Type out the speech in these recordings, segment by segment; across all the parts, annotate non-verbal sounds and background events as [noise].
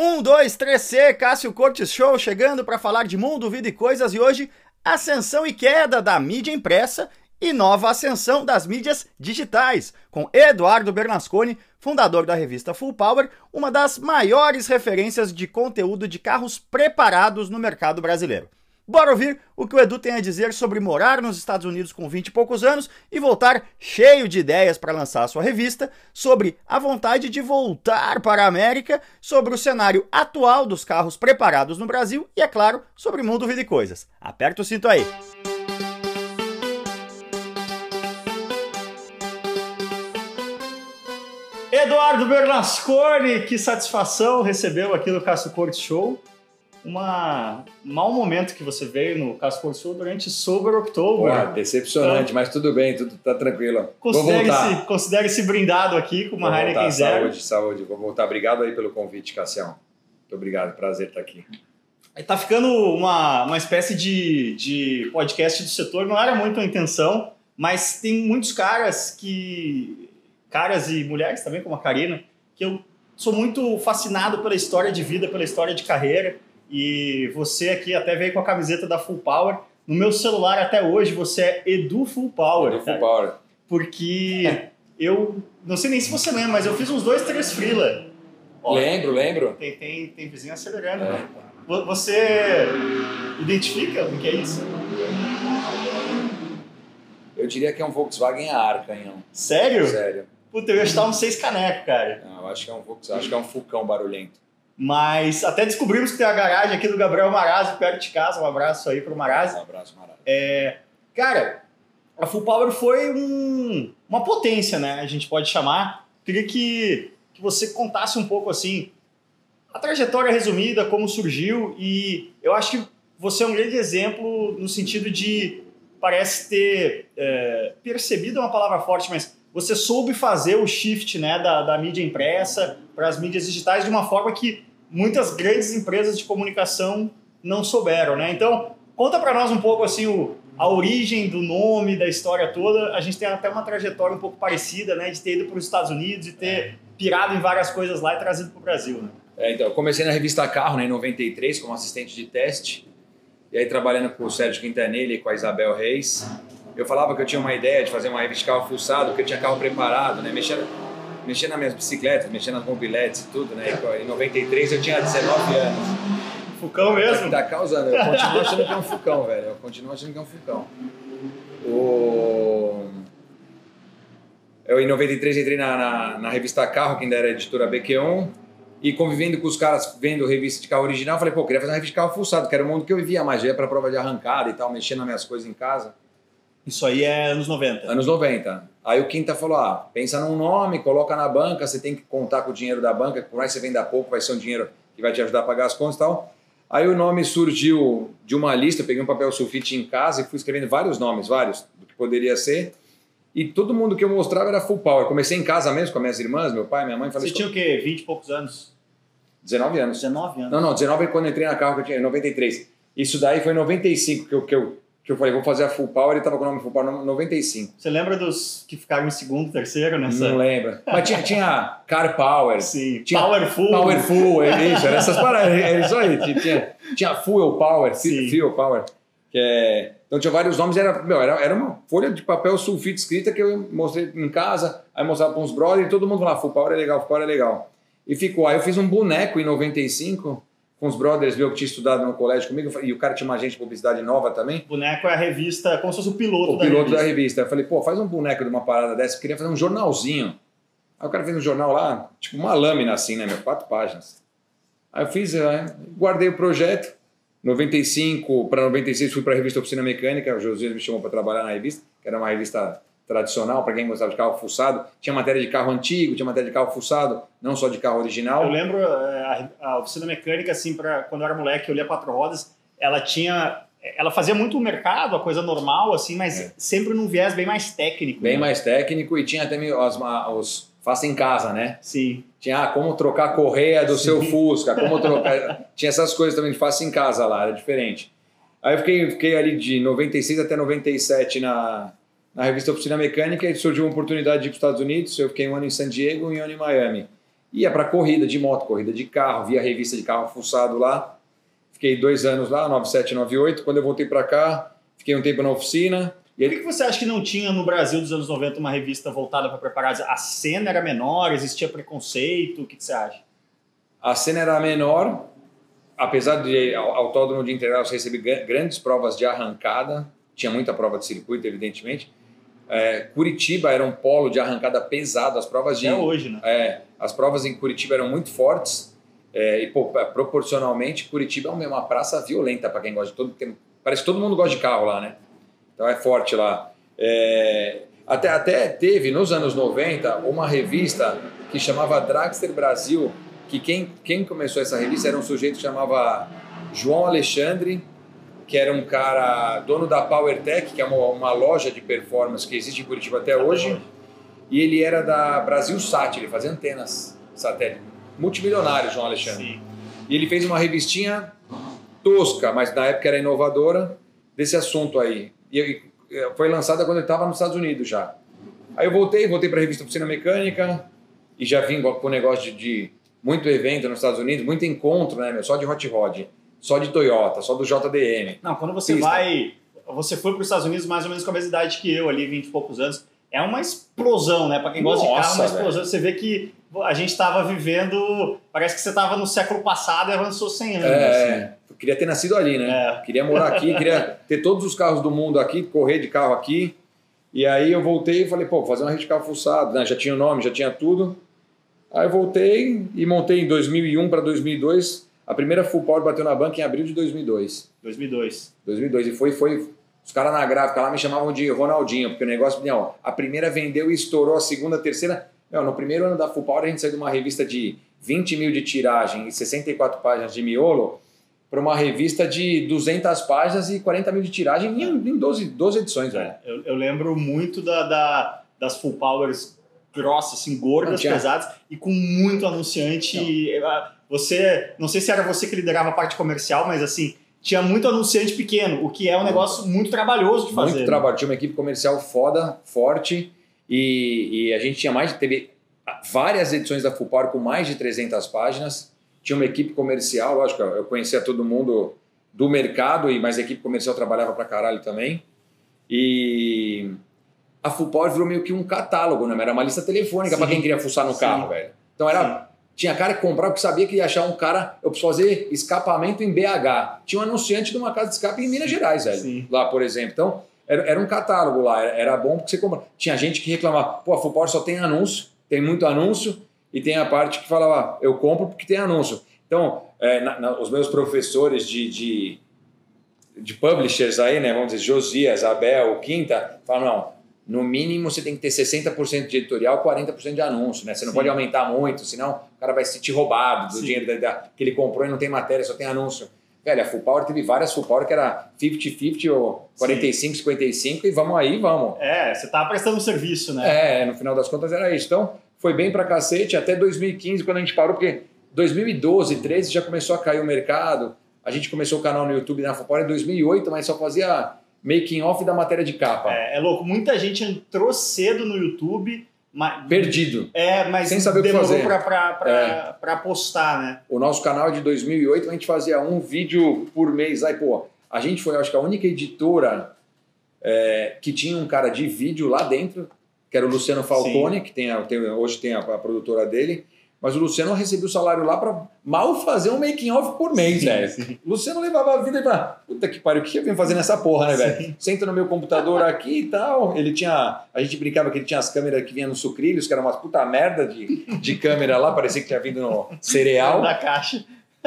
Um, dois, três C, Cássio Cortes Show chegando para falar de mundo, vida e coisas e hoje ascensão e queda da mídia impressa e nova ascensão das mídias digitais, com Eduardo Bernasconi, fundador da revista Full Power, uma das maiores referências de conteúdo de carros preparados no mercado brasileiro. Bora ouvir o que o Edu tem a dizer sobre morar nos Estados Unidos com 20 e poucos anos e voltar cheio de ideias para lançar a sua revista, sobre a vontade de voltar para a América, sobre o cenário atual dos carros preparados no Brasil e, é claro, sobre mundo, vida e coisas. Aperta o cinto aí. Eduardo Bernasconi, que satisfação recebeu aqui no Cássio Corte Show uma, um mau momento que você veio no Casco Sul durante Sober October. Ué, decepcionante, então, mas tudo bem, tudo tá tranquilo. Considere-se considere brindado aqui com uma Vou Heineken Zero. Saúde, saúde. Vou voltar. Obrigado aí pelo convite, Cassião. Muito obrigado, prazer estar aqui. Tá ficando uma, uma espécie de, de podcast do setor, não era muito a intenção, mas tem muitos caras que. caras e mulheres também, como a Karina, que eu sou muito fascinado pela história de vida, pela história de carreira e você aqui até veio com a camiseta da Full Power. No meu celular até hoje você é Edu Full Power. Edu Full Power. Porque eu não sei nem se você lembra, mas eu fiz uns dois, três freela. lembro, lembro. Tem, tem, tem vizinho acelerando. É. Você identifica o que é isso? Eu diria que é um Volkswagen Arca, hein? Sério? Sério. Puta, eu ia estar um seis caneco, cara. Não, eu acho que é um Volkswagen, acho que é um Fucão barulhento. Mas até descobrimos que tem a garagem aqui do Gabriel Marazzi perto de casa. Um abraço aí pro Marazzi. Um abraço, Marazzi. É, cara, a Full Power foi um, uma potência, né? A gente pode chamar. Queria que, que você contasse um pouco assim a trajetória resumida, como surgiu e eu acho que você é um grande exemplo no sentido de parece ter é, percebido é uma palavra forte, mas você soube fazer o shift né, da, da mídia impressa para as mídias digitais de uma forma que muitas grandes empresas de comunicação não souberam, né? Então, conta para nós um pouco assim o, a origem do nome, da história toda. A gente tem até uma trajetória um pouco parecida, né? De ter ido para os Estados Unidos e ter pirado em várias coisas lá e trazido para o Brasil, né? É, então, eu comecei na revista Carro, né, em 93, como assistente de teste. E aí, trabalhando com o Sérgio Quintanilha e com a Isabel Reis, eu falava que eu tinha uma ideia de fazer uma revista de carro fuçado, porque eu tinha carro preparado, né? Mexendo mexendo nas minhas bicicletas, mexendo nas mobiletes e tudo, né? Em 93 eu tinha 19 anos. Fucão mesmo? Tá, tá causando. Eu continuo achando que é um Fucão, velho. Eu continuo achando que é um Fucão. O... Eu, em 93, entrei na, na, na, revista Carro, que ainda era editora BQ1, e convivendo com os caras, vendo revista de carro original, falei, pô, queria fazer uma revista de carro fuçado, que era o mundo que eu vivia mais, já ia pra prova de arrancada e tal, mexendo nas minhas coisas em casa. Isso aí é anos 90. Anos 90. Aí o Quinta falou: ah, pensa num nome, coloca na banca, você tem que contar com o dinheiro da banca, por mais que você venda pouco, vai ser um dinheiro que vai te ajudar a pagar as contas e tal. Aí o nome surgiu de uma lista, peguei um papel sulfite em casa e fui escrevendo vários nomes, vários, do que poderia ser. E todo mundo que eu mostrava era full power. Comecei em casa mesmo com as minhas irmãs, meu pai, minha mãe. Falei, Você tinha o quê? 20 e poucos anos? 19 anos. 19 anos? Não, não, 19 quando eu entrei na carro, que eu tinha 93. Isso daí foi em 95 que eu, que eu que eu falei, vou fazer a Full Power e tava com o nome Full Power 95. Você lembra dos que ficaram em segundo, terceiro nessa? Não lembro. Mas tinha, tinha Car Power. Sim, tinha Powerful. Powerful, é isso, era essas paradas, é isso aí. Tinha, tinha Fuel Power, Sim. Fuel Power. Que é, então tinha vários nomes, era, meu, era, era uma folha de papel sulfite escrita que eu mostrei em casa, aí mostrava para uns brothers e todo mundo falava, Full Power é legal, Full Power é legal. E ficou, aí eu fiz um boneco em 95 com os brothers meu que tinha estudado no colégio comigo, e o cara tinha uma agente de publicidade nova também. Boneco é a revista, como se fosse o piloto o da piloto revista. da revista. Eu falei, pô, faz um boneco de uma parada dessa, eu queria fazer um jornalzinho. Aí o cara fez um jornal lá, tipo uma lâmina assim, né, meu, quatro páginas. Aí eu fiz, guardei o projeto, 95 para 96 fui para a revista Oficina Mecânica, o José me chamou para trabalhar na revista, que era uma revista tradicional, para quem gostava de carro fuçado. Tinha matéria de carro antigo, tinha matéria de carro fuçado, não só de carro original. Eu lembro é, a, a oficina mecânica, assim, pra, quando eu era moleque, eu lia quatro rodas, ela tinha. Ela fazia muito o mercado, a coisa normal, assim, mas é. sempre num viés bem mais técnico. Bem né? mais técnico e tinha também os, os faça em casa, né? Sim. Tinha ah, como trocar a correia do Sim. seu Fusca, como [laughs] trocar. tinha essas coisas também de faça em casa lá, era diferente. Aí eu fiquei, fiquei ali de 96 até 97 na, na revista Oficina Mecânica e surgiu uma oportunidade de ir para os Estados Unidos. Eu fiquei um ano em San Diego e um ano em Miami. Ia para corrida de moto, corrida de carro, via revista de carro fuçado lá. Fiquei dois anos lá, 97, 98. Quando eu voltei para cá, fiquei um tempo na oficina. E Por que você acha que não tinha no Brasil dos anos 90 uma revista voltada para preparados? A cena era menor, existia preconceito? O que, que você acha? A cena era menor, apesar de Autódromo de Interlagos receber grandes provas de arrancada, tinha muita prova de circuito, evidentemente. É, Curitiba era um polo de arrancada pesado, as provas de Até hoje, né? É, as provas em Curitiba eram muito fortes é, e pô, proporcionalmente Curitiba é uma praça violenta para quem gosta de todo tem, parece que todo mundo gosta de carro lá, né? Então é forte lá. É, até, até teve nos anos 90 uma revista que chamava Dragster Brasil, que quem, quem começou essa revista era um sujeito que chamava João Alexandre, que era um cara dono da PowerTech, que é uma, uma loja de performance que existe em Curitiba até hoje, e ele era da Brasil Sat, ele fazia antenas satélite. Multimilionário, João Alexandre. Sim. E ele fez uma revistinha tosca, mas na época era inovadora, desse assunto aí. E foi lançada quando ele estava nos Estados Unidos já. Aí eu voltei, voltei para a revista Oficina Mecânica e já vim com o negócio de, de muito evento nos Estados Unidos, muito encontro, né, meu? Só de hot rod, só de Toyota, só do JDM. Não, quando você Pista. vai. Você foi para os Estados Unidos mais ou menos com a mesma idade que eu, ali, 20 e poucos anos. É uma explosão, né? Para quem gosta Nossa, de carro, é uma explosão. Velho. Você vê que a gente estava vivendo. Parece que você estava no século passado e avançou 100 anos. É, assim. queria ter nascido ali, né? É. Queria morar aqui, queria [laughs] ter todos os carros do mundo aqui, correr de carro aqui. E aí eu voltei e falei, pô, fazer uma rede de carro fuçado, né? Já tinha o nome, já tinha tudo. Aí eu voltei e montei em 2001 para 2002. A primeira Full Power bateu na banca em abril de 2002. 2002. 2002. E foi, foi os caras na gráfica lá me chamavam de Ronaldinho, porque o negócio, não, a primeira vendeu e estourou, a segunda, a terceira. Não, no primeiro ano da Full Power a gente saiu de uma revista de 20 mil de tiragem e 64 páginas de miolo para uma revista de 200 páginas e 40 mil de tiragem em, em 12, 12 edições. É, eu, eu, lembro muito da, da, das Full Powers grossas, assim, gordas, pesadas e com muito anunciante. Não. Você, não sei se era você que liderava a parte comercial, mas assim, tinha muito anunciante pequeno, o que é um negócio muito trabalhoso de fazer. Muito né? trabalho, tinha uma equipe comercial foda, forte, e, e, a gente tinha mais, teve várias edições da Full Power com mais de 300 páginas, tinha uma equipe comercial, lógico, eu conhecia todo mundo do mercado, e mas a equipe comercial trabalhava pra caralho também, e a Full Power virou meio que um catálogo, né? Era uma lista telefônica para quem queria fuçar no sim. carro, velho. Então era. Sim. Tinha cara que comprava porque sabia que ia achar um cara. Eu preciso fazer escapamento em BH. Tinha um anunciante de uma casa de escape em Minas Gerais, velho. Sim. Lá, por exemplo. Então, era, era um catálogo lá. Era, era bom porque você compra. Tinha gente que reclamava, pô, a Full Power só tem anúncio, tem muito anúncio, e tem a parte que falava, eu compro porque tem anúncio. Então, é, na, na, os meus professores de, de, de publishers aí, né? Vamos dizer, Josias, Abel, Quinta, falam, não no mínimo você tem que ter 60% de editorial, 40% de anúncio, né? Você não Sim. pode aumentar muito, senão o cara vai se sentir roubado do Sim. dinheiro da, da, que ele comprou e não tem matéria, só tem anúncio. Velho, a Full Power teve várias Full Power que era 50-50 ou 45-55 e vamos aí, vamos. É, você tá prestando serviço, né? É, no final das contas era isso. Então, foi bem pra cacete até 2015, quando a gente parou, porque 2012, 13 já começou a cair o mercado. A gente começou o canal no YouTube na Full Power em 2008, mas só fazia making off da matéria de capa. É, é, louco. Muita gente entrou cedo no YouTube. Perdido. É, mas sem saber o que fazer. para é. postar, né? O nosso canal é de 2008, a gente fazia um vídeo por mês. Aí, pô, a gente foi, acho que a única editora é, que tinha um cara de vídeo lá dentro, que era o Luciano Falcone, Sim. que tem, a, tem, hoje tem a, a produtora dele. Mas o Luciano recebia o salário lá para mal fazer um making off por mês, velho. O Luciano levava a vida e falava, puta que pariu, o que eu vim fazer nessa porra, né, velho? Senta no meu computador aqui e tal. Ele tinha. A gente brincava que ele tinha as câmeras que vinham no sucrilhos, que era uma puta merda de, de câmera lá, parecia que tinha vindo no cereal. Da caixa.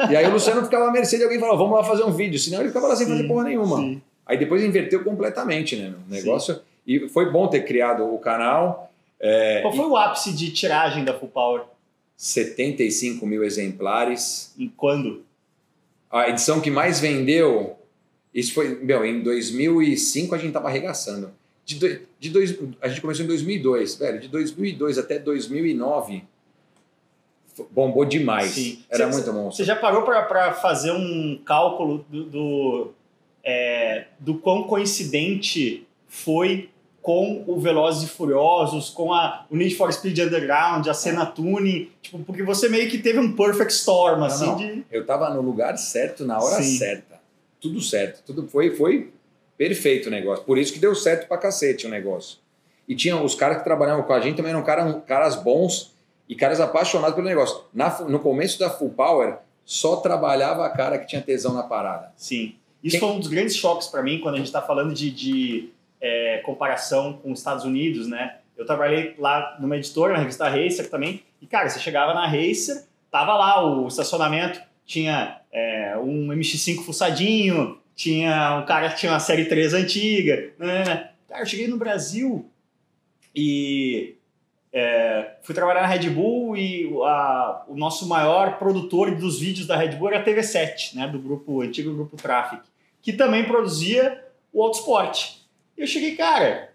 E aí o Luciano ficava à mercê de alguém falava, vamos lá fazer um vídeo. Senão ele ficava lá sem sim, fazer porra nenhuma. Sim. Aí depois inverteu completamente, né? O negócio. Sim. E foi bom ter criado o canal. É, Qual foi e... o ápice de tiragem da Full Power? 75 mil exemplares. Em quando? A edição que mais vendeu, isso foi, meu, em 2005 a gente estava arregaçando. De, do, de dois, a gente começou em 2002, velho, de 2002 até 2009 bombou demais. Sim. Era cê, muito monstro. Você já parou para fazer um cálculo do, do, é, do quão coincidente foi com o Velozes e Furiosos, com a, o Need for Speed Underground, a cena tuning, tipo, porque você meio que teve um perfect storm, Não, assim, não. de... Eu tava no lugar certo, na hora Sim. certa. Tudo certo. Tudo foi, foi perfeito o negócio. Por isso que deu certo pra cacete o negócio. E tinha os caras que trabalhavam com a gente também eram caras, caras bons e caras apaixonados pelo negócio. Na no começo da Full Power, só trabalhava a cara que tinha tesão na parada. Sim. Isso Quem- foi um dos grandes choques para mim quando a gente está falando de, de, é, comparação com os Estados Unidos, né? Eu trabalhei lá numa editora, na revista Racer também, e cara, você chegava na Racer, tava lá o estacionamento, tinha é, um MX5 fuçadinho, tinha um cara que tinha uma série 3 antiga, né? Cara, eu cheguei no Brasil e é, fui trabalhar na Red Bull e a- o nosso maior produtor dos vídeos da Red Bull era a TV7, né, do grupo antigo grupo Traffic, que também produzia o Autosport. E eu cheguei, cara,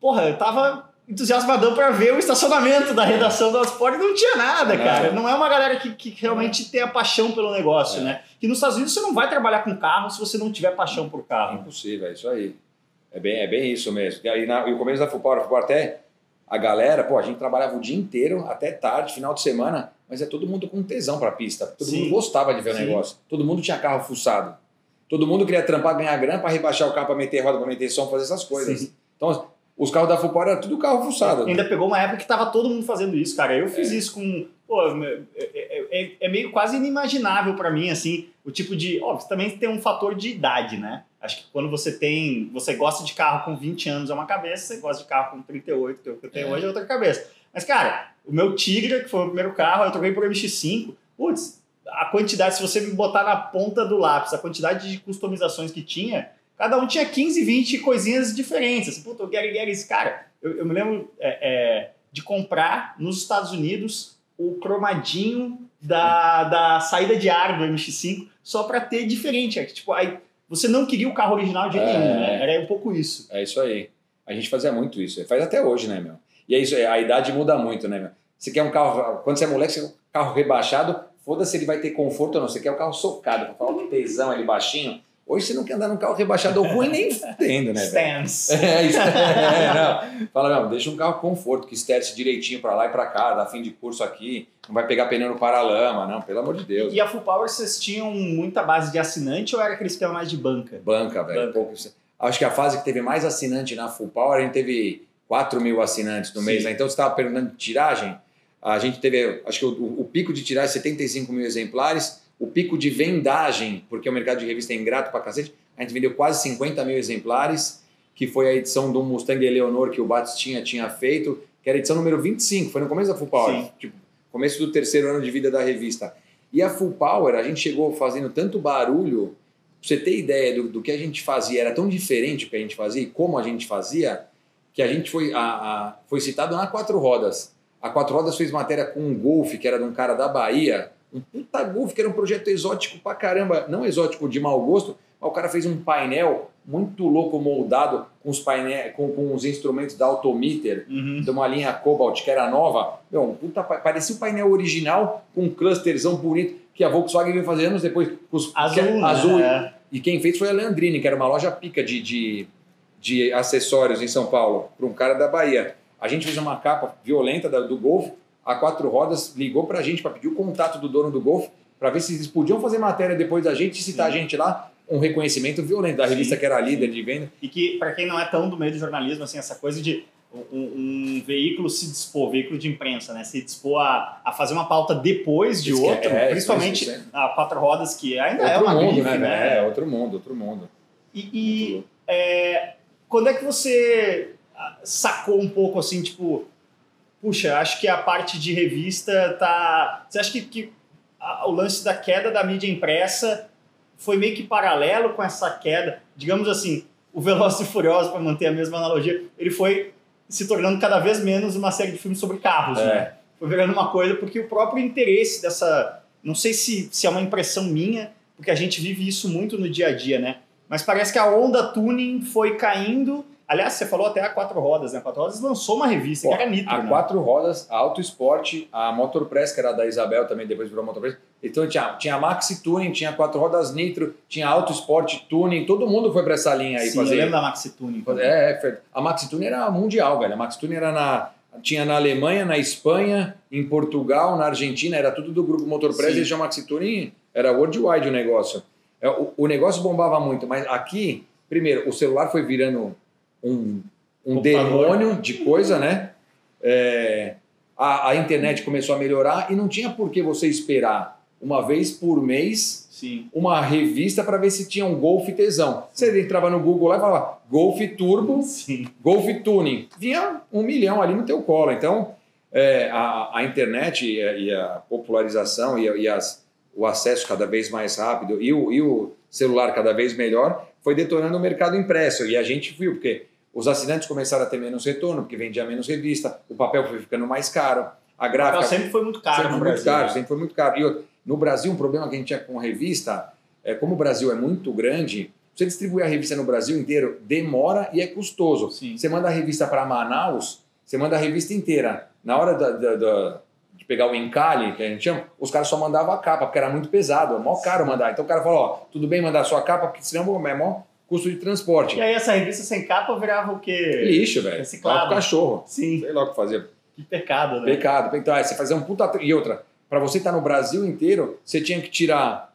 porra, eu tava entusiasmadão para ver o estacionamento da redação do Autosport e não tinha nada, cara. Não é uma galera que, que realmente tem a paixão pelo negócio, É. né? Que nos Estados Unidos você não vai trabalhar com carro se você não tiver paixão por É carro. impossível, é isso aí. É bem, é bem isso mesmo. E aí, na, e o começo da Full Power, Full Power até a galera, pô, a gente trabalhava o dia inteiro, até tarde, final de semana, mas é todo mundo com tesão pra pista. Todo Sim. mundo gostava de ver o Sim. negócio. Todo mundo tinha carro fuçado. Todo mundo queria trampar, ganhar grana pra rebaixar o carro, pra meter roda, pra meter som, fazer essas coisas. Sim. Então, os carros da Full Power eram tudo carro fuçado. Ainda pegou uma época que tava todo mundo fazendo isso, cara. Eu fiz isso com. Pô, é, é- é- é meio quase inimaginável pra mim, assim, o tipo de. Óbvio, também tem um fator de idade, né? Acho que quando você tem. Você gosta de carro com 20 anos é uma cabeça, você gosta de carro com 38, que é que eu tenho É. hoje, é outra cabeça. Mas, cara, o meu Tigra, que foi o primeiro carro, eu troquei por MX5. Putz, a quantidade, se você me botar na ponta do lápis, a quantidade de customizações que tinha, cada um tinha 15, 20 coisinhas diferentes. Assim, puta, eu quero, eu quero cara. Eu, eu me lembro é, é, de comprar nos Estados Unidos o cromadinho da, da saída de ar do MX5 só para ter diferente. É tipo, aí você não queria o carro original de É. nenhum, né? Era um pouco isso. É isso aí. A gente fazia muito isso. Faz até hoje, né, meu? E é isso, a idade muda muito, né, meu? Você quer um carro, quando você é moleque, você quer um carro rebaixado, foda-se ele vai ter conforto ou não. Você quer um carro socado, pra falar que tesão, ele baixinho. Hoje você não quer andar num carro rebaixado ou ruim nem [laughs] fudendo, né? Stance. [laughs] É, é, não. Fala, não, deixa um carro conforto, que esterce direitinho pra lá e pra cá, dá fim de curso aqui, não vai pegar pneu no paralama, não, pelo amor de Deus. E a Full Power, vocês tinham muita base de assinante ou era aquele esquema mais de banca? Banca, velho. Banca. pouco- Acho que a fase que teve mais assinante na Full Power, a gente teve 4 mil assinantes no Sim. mês. Né? Então você estava perguntando de tiragem. A gente teve, acho que o, o pico de tiragem 75 mil exemplares. O pico de vendagem, porque o mercado de revista é ingrato pra cacete, a gente vendeu quase 50 mil exemplares, que foi a edição do Mustang Eleonor que o Batistinha tinha feito, que era a edição número 25, foi no começo da Full Power, Sim. tipo, começo do terceiro ano de vida da revista. E a Full Power, a gente chegou fazendo tanto barulho Pra você ter ideia do, do que a gente fazia, era tão diferente o que a gente fazia e como a gente fazia, que a gente foi, a, a- foi citado na Quatro Rodas. A Quatro Rodas fez matéria com um Golf, que era de um cara da Bahia, um puta Golf, que era um projeto exótico pra caramba, não exótico de mau gosto, mas o cara fez um painel muito louco moldado com os, painel, com, com os instrumentos da Autometer, Uhum. de uma linha Cobalt que era nova. Meu, um puta, pa- parecia o painel original com um clusterzão bonito que a Volkswagen veio fazer anos depois. Com os, Azul, que- né? azul. É. E quem fez foi a Leandrine, que era uma loja pica de, de, de acessórios em São Paulo, para um cara da Bahia. A gente fez uma capa violenta do Golf, a quatro rodas ligou para a gente para pedir o contato do dono do Golf, para ver se eles podiam fazer matéria depois da gente citar a Sim. gente lá, um reconhecimento violento da revista Sim, que era líder de venda. E que, para quem não é tão do meio do jornalismo, assim, essa coisa de um, um veículo se dispor, veículo de imprensa, né? Se dispor a, a fazer uma pauta depois de é- outro, é, principalmente isso a quatro rodas, que ainda é outro uma mundo, grife, né? né? É, outro mundo, outro mundo. E, e, é, quando é que você sacou um pouco assim, tipo, puxa, acho que a parte de revista tá. Você acha que, que a- o lance da queda da mídia impressa foi meio que paralelo com essa queda? Digamos assim, o Velozes e Furiosos, para manter a mesma analogia, ele foi se tornando cada vez menos uma série de filmes sobre carros, É. né? Foi virando uma coisa porque o próprio interesse dessa. Não sei se, se é uma impressão minha, porque a gente vive isso muito no dia a dia, né? Mas parece que a onda tuning foi caindo. Aliás, você falou até a Quatro Rodas, né? A Quatro Rodas lançou uma revista Pô, que era Nitro, a né? quatro rodas, a Auto Sport, a Motor Press, que era da Isabel também, depois virou Motor Press, Então tinha, tinha Maxi Tuning, tinha quatro rodas Nitro, tinha Auto Sport Tuning, todo mundo foi para essa linha aí Sim, fazer. eu lembro da Maxi Tuning. É, é, a Maxi Tuning era mundial, velho. A Maxi Tuning era na tinha na Alemanha, na Espanha, em Portugal, na Argentina, era tudo do grupo Motor Press, e a Maxi Tuning era worldwide o negócio. É, o, o, negócio bombava muito, mas aqui, primeiro, o celular foi virando um, um demônio de coisa, né? É, a, a, internet começou a melhorar e não tinha por que você esperar uma vez por mês Sim. uma revista para ver se tinha um Golf tesão. Você entrava no Google lá e falava Golf Turbo, Sim. Golf Tuning. Vinha um milhão ali no teu colo. Então, é, a, a, internet e a, e a popularização e, e as, o acesso cada vez mais rápido e o, e o celular cada vez melhor foi detonando o mercado impresso. E a gente viu, porque os assinantes começaram a ter menos retorno, porque vendia menos revista, o papel foi ficando mais caro, a gráfica... sempre foi muito caro sempre no foi Brasil. Muito caro, né? sempre foi muito caro. E no Brasil, um problema que a gente tinha com revista, é como o Brasil é muito grande, você distribuir a revista no Brasil inteiro demora e é custoso. Sim. Você manda a revista para Manaus, você manda a revista inteira. Na hora da, da, da, de pegar o encalhe, que a gente chama, os caras só mandavam a capa, porque era muito pesado, é mó caro mandar. Então o cara falou, ó, tudo bem mandar a sua capa, porque senão é mó custo de transporte. E aí essa revista sem capa virava o quê? Lixo, velho. Reciclado. Pro cachorro. Sim. Sei lá o que fazer. Que pecado, né? Pecado. Então, aí você fazer um puta... E outra, para você estar no Brasil inteiro, você tinha que tirar...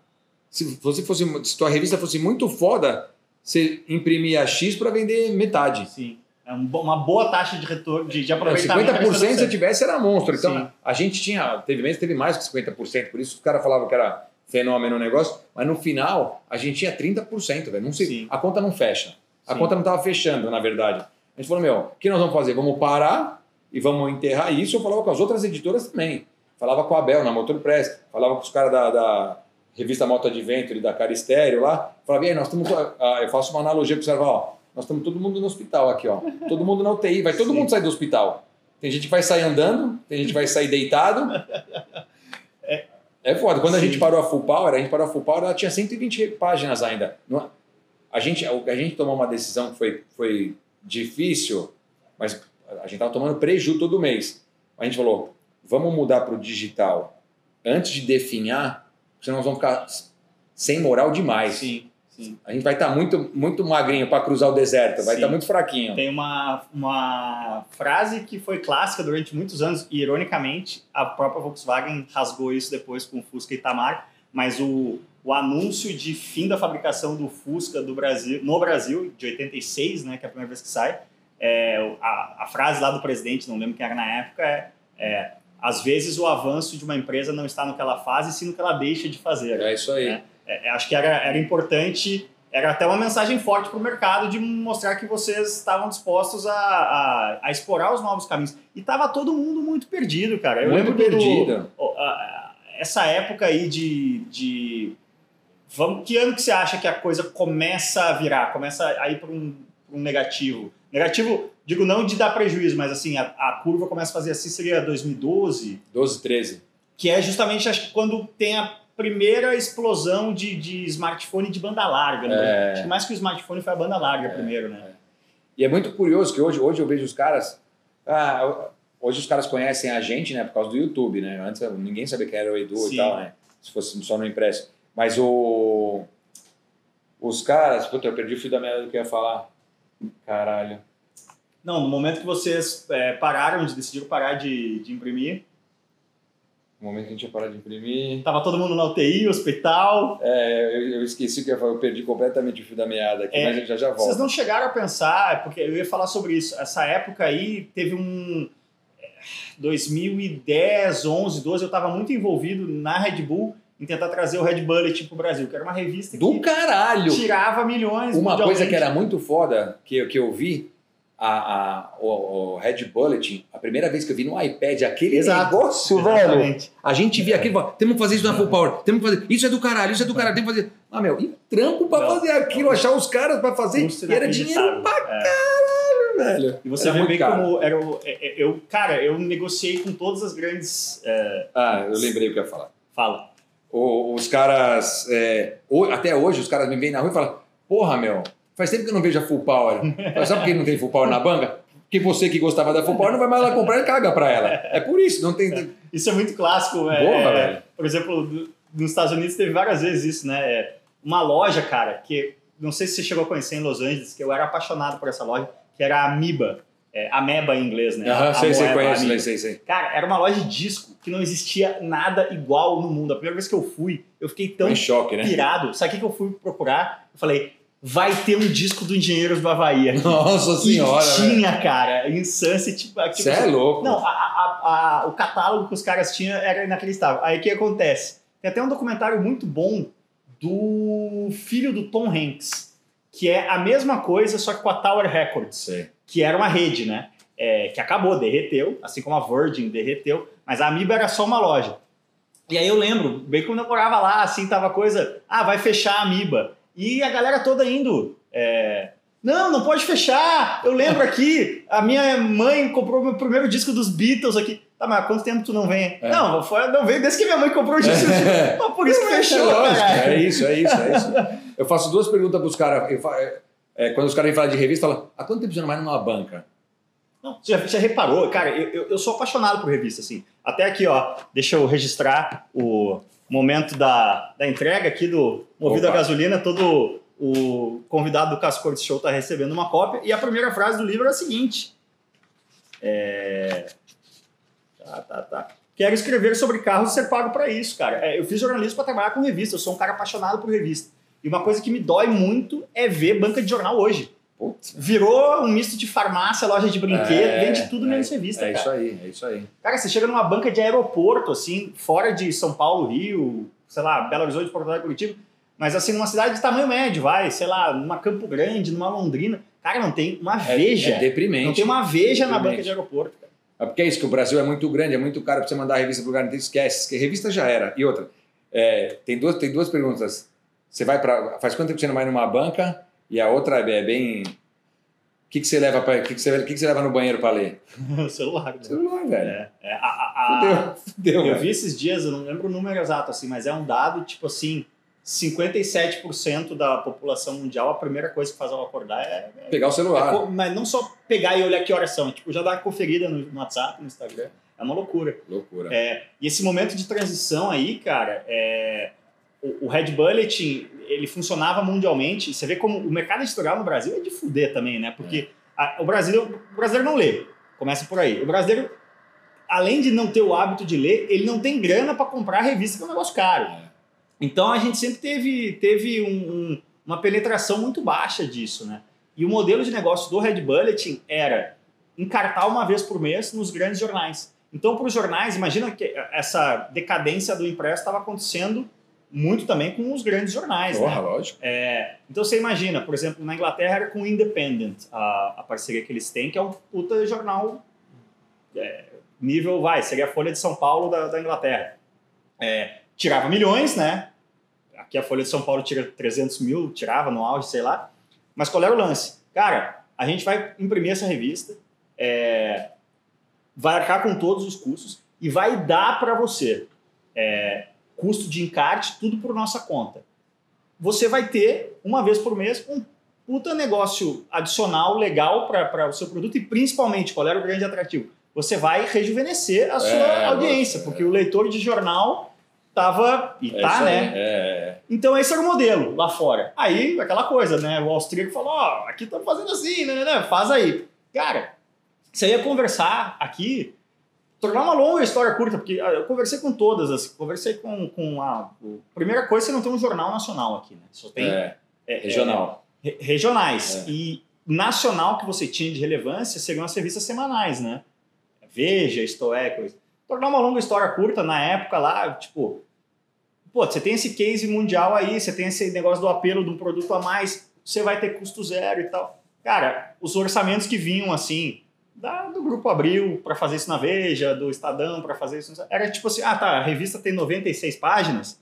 Se você fosse, se tua revista fosse muito foda, você imprimia X para vender metade. Sim. É uma boa taxa de retorno, de, de É, aproveitamento. 50% se você tivesse era monstro. Então, Sim. a gente tinha, teve vezes teve mais que 50%, por isso os caras falavam que era fenômeno o negócio, mas no final a gente tinha 30%, velho. Não Sim. a conta não fecha. A Sim. conta não estava fechando, na verdade. A gente falou, meu, o que nós vamos fazer? Vamos parar e vamos enterrar isso. Eu falava com as outras editoras também. Falava com a Abel na Motor Press, falava com os caras da, da revista Moto Adventure, da Caristério lá. Falava, e aí, nós estamos. ah, Eu faço uma analogia para você, ó. Nós estamos todo mundo no hospital aqui, ó. Todo mundo na UTI, vai todo Sim. mundo sair do hospital. Tem gente que vai sair andando, tem gente que vai sair deitado. É foda. Quando a Sim. gente parou a Full Power, a gente parou a Full Power, ela tinha 120 páginas ainda. Não- A gente, a gente tomou uma decisão que foi, foi difícil, mas a gente estava tomando preju todo mês. A gente falou, vamos mudar para o digital antes de definhar, senão nós vamos ficar sem moral demais. Sim, sim. A gente vai estar muito, muito magrinho para cruzar o deserto, vai estar muito fraquinho. Tem uma, uma frase que foi clássica durante muitos anos, e ironicamente, a própria Volkswagen rasgou isso depois com o Fusca Itamar, mas o, o anúncio de fim da fabricação do Fusca do Brasil, no Brasil, de 86, né, que é a primeira vez que sai, é, a, a frase lá do presidente, não lembro quem era na época, é, é às vezes o avanço de uma empresa não está no que ela faz, e sim no que ela deixa de fazer. É isso aí. É. É, acho que era, era importante, era até uma mensagem forte para o mercado de mostrar que vocês estavam dispostos a, a, a explorar os novos caminhos. E tava todo mundo muito perdido, cara. Eu Muito lembro do- perdido. ó, a- essa época aí de, de. Vamos, que ano que você acha que a coisa começa a virar, começa a ir para um, um negativo? Negativo, digo não de dar prejuízo, mas assim, a, a curva começa a fazer assim, seria 2012 12, 13. que é justamente acho que quando tem a primeira explosão de, de smartphone de banda larga. Né? É. Acho que mais que o smartphone foi a banda larga primeiro, né? E é muito curioso que hoje, hoje eu vejo os caras. Ah, hoje os caras conhecem a gente, né? Por causa do YouTube, né? Antes ninguém sabia quem era o Edu Sim. e tal, né? Se fosse só no impresso. Mas o. Os caras. Puta, eu perdi o fio da merda do que eu ia falar. Caralho. Não, no momento que vocês é, pararam, de, decidiram parar de, de imprimir, No momento que a gente ia parar de imprimir. tava todo mundo na UTI, hospital. É, eu, eu esqueci que eu eu perdi completamente o fio da meada aqui, É, mas já já volto. Vocês não chegaram a pensar, porque eu ia falar sobre isso. Essa época aí teve um. é, 2010, 11, 12, eu estava muito envolvido na Red Bull em tentar trazer o Red Bullet para o Brasil, que era uma revista Do que caralho! tirava milhões Uma coisa que era muito foda, que, que eu vi, a, a, o, o Red Bulletin, a primeira vez que eu vi no iPad aquele Exato. negócio, velho. A gente via aquilo, temos que fazer isso na Full Power, temos que fazer, isso é do caralho, isso é do caralho, temos que fazer. Ah, meu, e trampo pra Não. fazer aquilo, achar os caras pra fazer, e era dinheiro pra É. caralho, velho. E você Era vê bem caro. como era o. é, é, Eu, cara, eu negociei com todas as grandes. é, Ah, eu lembrei o que eu ia falar. fala. O- os caras, é, até hoje, os caras me veem na rua e falam, porra, meu, faz tempo que eu não vejo a Full Power. [laughs] Mas Sabe por que não tem Full Power na banca? Porque você que gostava da Full Power não vai mais lá comprar e caga pra ela. É por isso, não tem... Isso é muito clássico. é, Porra, é, velho. por exemplo, nos Estados Unidos teve várias vezes isso, né? É, uma loja, cara, que não sei se você chegou a conhecer em Los Angeles, que eu era apaixonado por essa loja, que era a Amiba. É, Ameba em inglês, né? Aham, A- sei, sei, conheço, sei, sei, sei. Cara, era uma loja de disco que não existia nada igual no mundo. A primeira vez que eu fui, eu fiquei tão em choque, né? pirado. Sabe o que eu fui procurar? Eu falei, vai ter um disco do Engenheiros do Havaí aqui. Nossa senhora, e velho. tinha, cara, em Sunset, tipo, tipo Você é louco. não, a- a- a- o catálogo que os caras tinham era inacreditável. Aí o que acontece? Tem até um documentário muito bom do filho do Tom Hanks, que é a mesma coisa, só que com a Tower Records, Sei. que era uma rede, né? É, que acabou, derreteu, assim como a Virgin derreteu, mas a Amiibo era só uma loja. E aí eu lembro, bem quando eu morava lá, assim, tava coisa, ah, vai fechar a Amiiba. E a galera toda indo, é, não, não pode fechar, eu lembro aqui, a minha mãe comprou meu primeiro disco dos Beatles aqui. Tá, mas há quanto tempo tu não vem? É. Não, foi, não veio desde que minha mãe comprou o disco. [laughs] É. [laughs] Mas por isso que fechou, lógico, cara. é isso, é isso, é isso. Eu faço duas perguntas pros caras. Eu fa- é, é, quando os caras vêm falar de revista, falam, há quanto tempo você não vai numa banca? Não, você já, já reparou? Cara, eu, eu, eu sou apaixonado por revista, assim. Até aqui, ó, deixa eu registrar o momento da, da entrega aqui do Movido a. Gasolina. Todo o convidado do Cascor Show tá recebendo uma cópia. E a primeira frase do livro é a seguinte. É... Tá, tá, tá. Quero escrever sobre carros e ser pago para isso, cara. É, eu fiz jornalismo para trabalhar com revista. Eu sou um cara apaixonado por revista. E uma coisa que me dói muito é ver banca de jornal hoje. Putz. Virou um misto de farmácia, loja de brinquedo, É, vende tudo é, menos revista, É cara. isso aí, é isso aí. Cara, você chega numa banca de aeroporto, assim, fora de São Paulo, Rio, sei lá, Belo Horizonte, Porto Alegre, Curitiba, mas assim, numa cidade de tamanho médio, vai, sei lá, numa Campo Grande, numa Londrina, cara, não tem uma É, veja. é deprimente. não tem uma veja na banca de aeroporto, cara. É porque é isso, que o Brasil é muito grande, é muito caro pra você mandar a revista pro lugar, então esquece, que revista já era. E outra, é, tem, duas, tem duas perguntas. Você vai para Faz quanto tempo que você não vai numa banca? E a outra é bem. O que, que você leva para. O que, que, você, o que, que você leva no banheiro para ler? [laughs] o celular, né? Celular, velho. É, é, a- a- Fudeu, fudeu, Eu velho. vi esses dias, eu não lembro o número exato, assim, mas é um dado, tipo assim, 57% da população mundial, a primeira coisa que faz ao acordar é, é Pegar o É celular. co- mas não só pegar e olhar que horas são, tipo, já dar uma conferida no, no WhatsApp, no Instagram. É uma loucura. Loucura. É, e esse momento de transição aí, cara, é, o, Red Bulletin, ele funcionava mundialmente. Você vê como o mercado editorial no Brasil é de fuder também, né? Porque a- o, brasileiro, o brasileiro não lê. Começa por aí. O brasileiro, além de não ter o hábito de ler, ele não tem grana para comprar revista, que é um negócio caro. Então a gente sempre teve, teve um- um- uma penetração muito baixa disso, né? E o modelo de negócio do Red Bulletin era encartar uma vez por mês nos grandes jornais. Então, para os jornais, imagina que essa decadência do impresso estava acontecendo muito também com os grandes jornais, Porra, né? lógico. É, então você imagina, por exemplo, na Inglaterra era com o Independent, a, a parceria que eles têm, que é um puta jornal é, nível, vai, seria a Folha de São Paulo da, da Inglaterra. É, tirava milhões, né? Aqui a Folha de São Paulo tira 300 mil, tirava no auge, sei lá. Mas qual era o lance? Cara, a gente vai imprimir essa revista, é, vai arcar com todos os custos e vai dar para você é, custo de encarte, tudo por nossa conta. Você vai ter, uma vez por mês, um puta negócio adicional, legal para o seu produto e principalmente, qual era o grande atrativo? Você vai rejuvenescer a sua É, audiência, porque o leitor de jornal tava e É tá, isso aí. né? É, Então esse era o modelo lá fora. Aí, aquela coisa, né? O austríaco falou, ó, aqui estamos fazendo assim, né, né, né? Faz aí. Cara, você ia conversar aqui, tornar uma longa história curta, porque ah, eu conversei com todas, assim, conversei com, com a... Primeira coisa, você não tem um jornal nacional aqui, né? Só é, tem é, é, regional. é, re- regionais. É. E nacional que você tinha de relevância seriam as revistas semanais, né? Veja, Isto é, coisa. Tornar uma longa história curta, na época lá, tipo, pô, você tem esse case mundial aí, você tem esse negócio do apelo de um produto a mais, você vai ter custo zero e tal. Cara, os orçamentos que vinham assim, da, do Grupo Abril para fazer isso na Veja, do Estadão para fazer isso, era tipo assim, ah tá, a revista tem 96 páginas,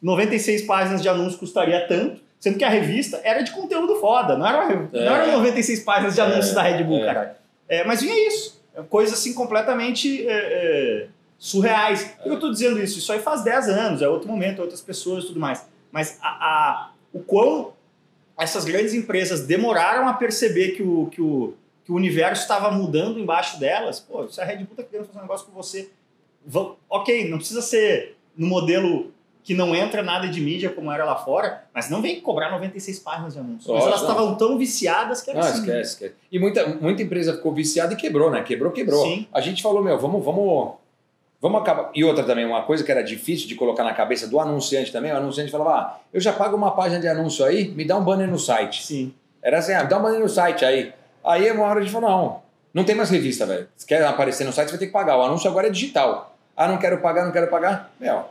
96 páginas de anúncio custaria tanto, sendo que a revista era de conteúdo foda, não era, não É. era 96 páginas de anúncio É, da Red Bull, é. caralho. É, mas vinha isso, coisas assim completamente é, é, surreais. Eu tô dizendo isso? Isso aí faz 10 anos, é outro momento, outras pessoas e tudo mais. Mas a, a- o quão essas grandes empresas demoraram a perceber que o, que o, que o universo estava mudando embaixo delas. Pô, se a Red Bull tá querendo fazer um negócio com você, ok, não precisa ser no modelo que não entra nada de mídia como era lá fora, mas não vem cobrar 96 páginas de anúncio. Mas elas estavam tão viciadas que era Não, assim. esquece, esquece. E muita, muita empresa ficou viciada e quebrou, né? Quebrou, quebrou. Sim. A gente falou, meu, vamos, vamos, vamos acabar. E outra também, uma coisa que era difícil de colocar na cabeça do anunciante também, o anunciante falava, ah, eu já pago uma página de anúncio aí, me dá um banner no site. Sim. Era assim, ah, me dá um banner no site aí. Aí uma hora a gente falou, não, não tem mais revista, velho. Se quer aparecer no site, você vai ter que pagar. O anúncio agora é digital. Ah, não quero pagar, não quero pagar. Meu,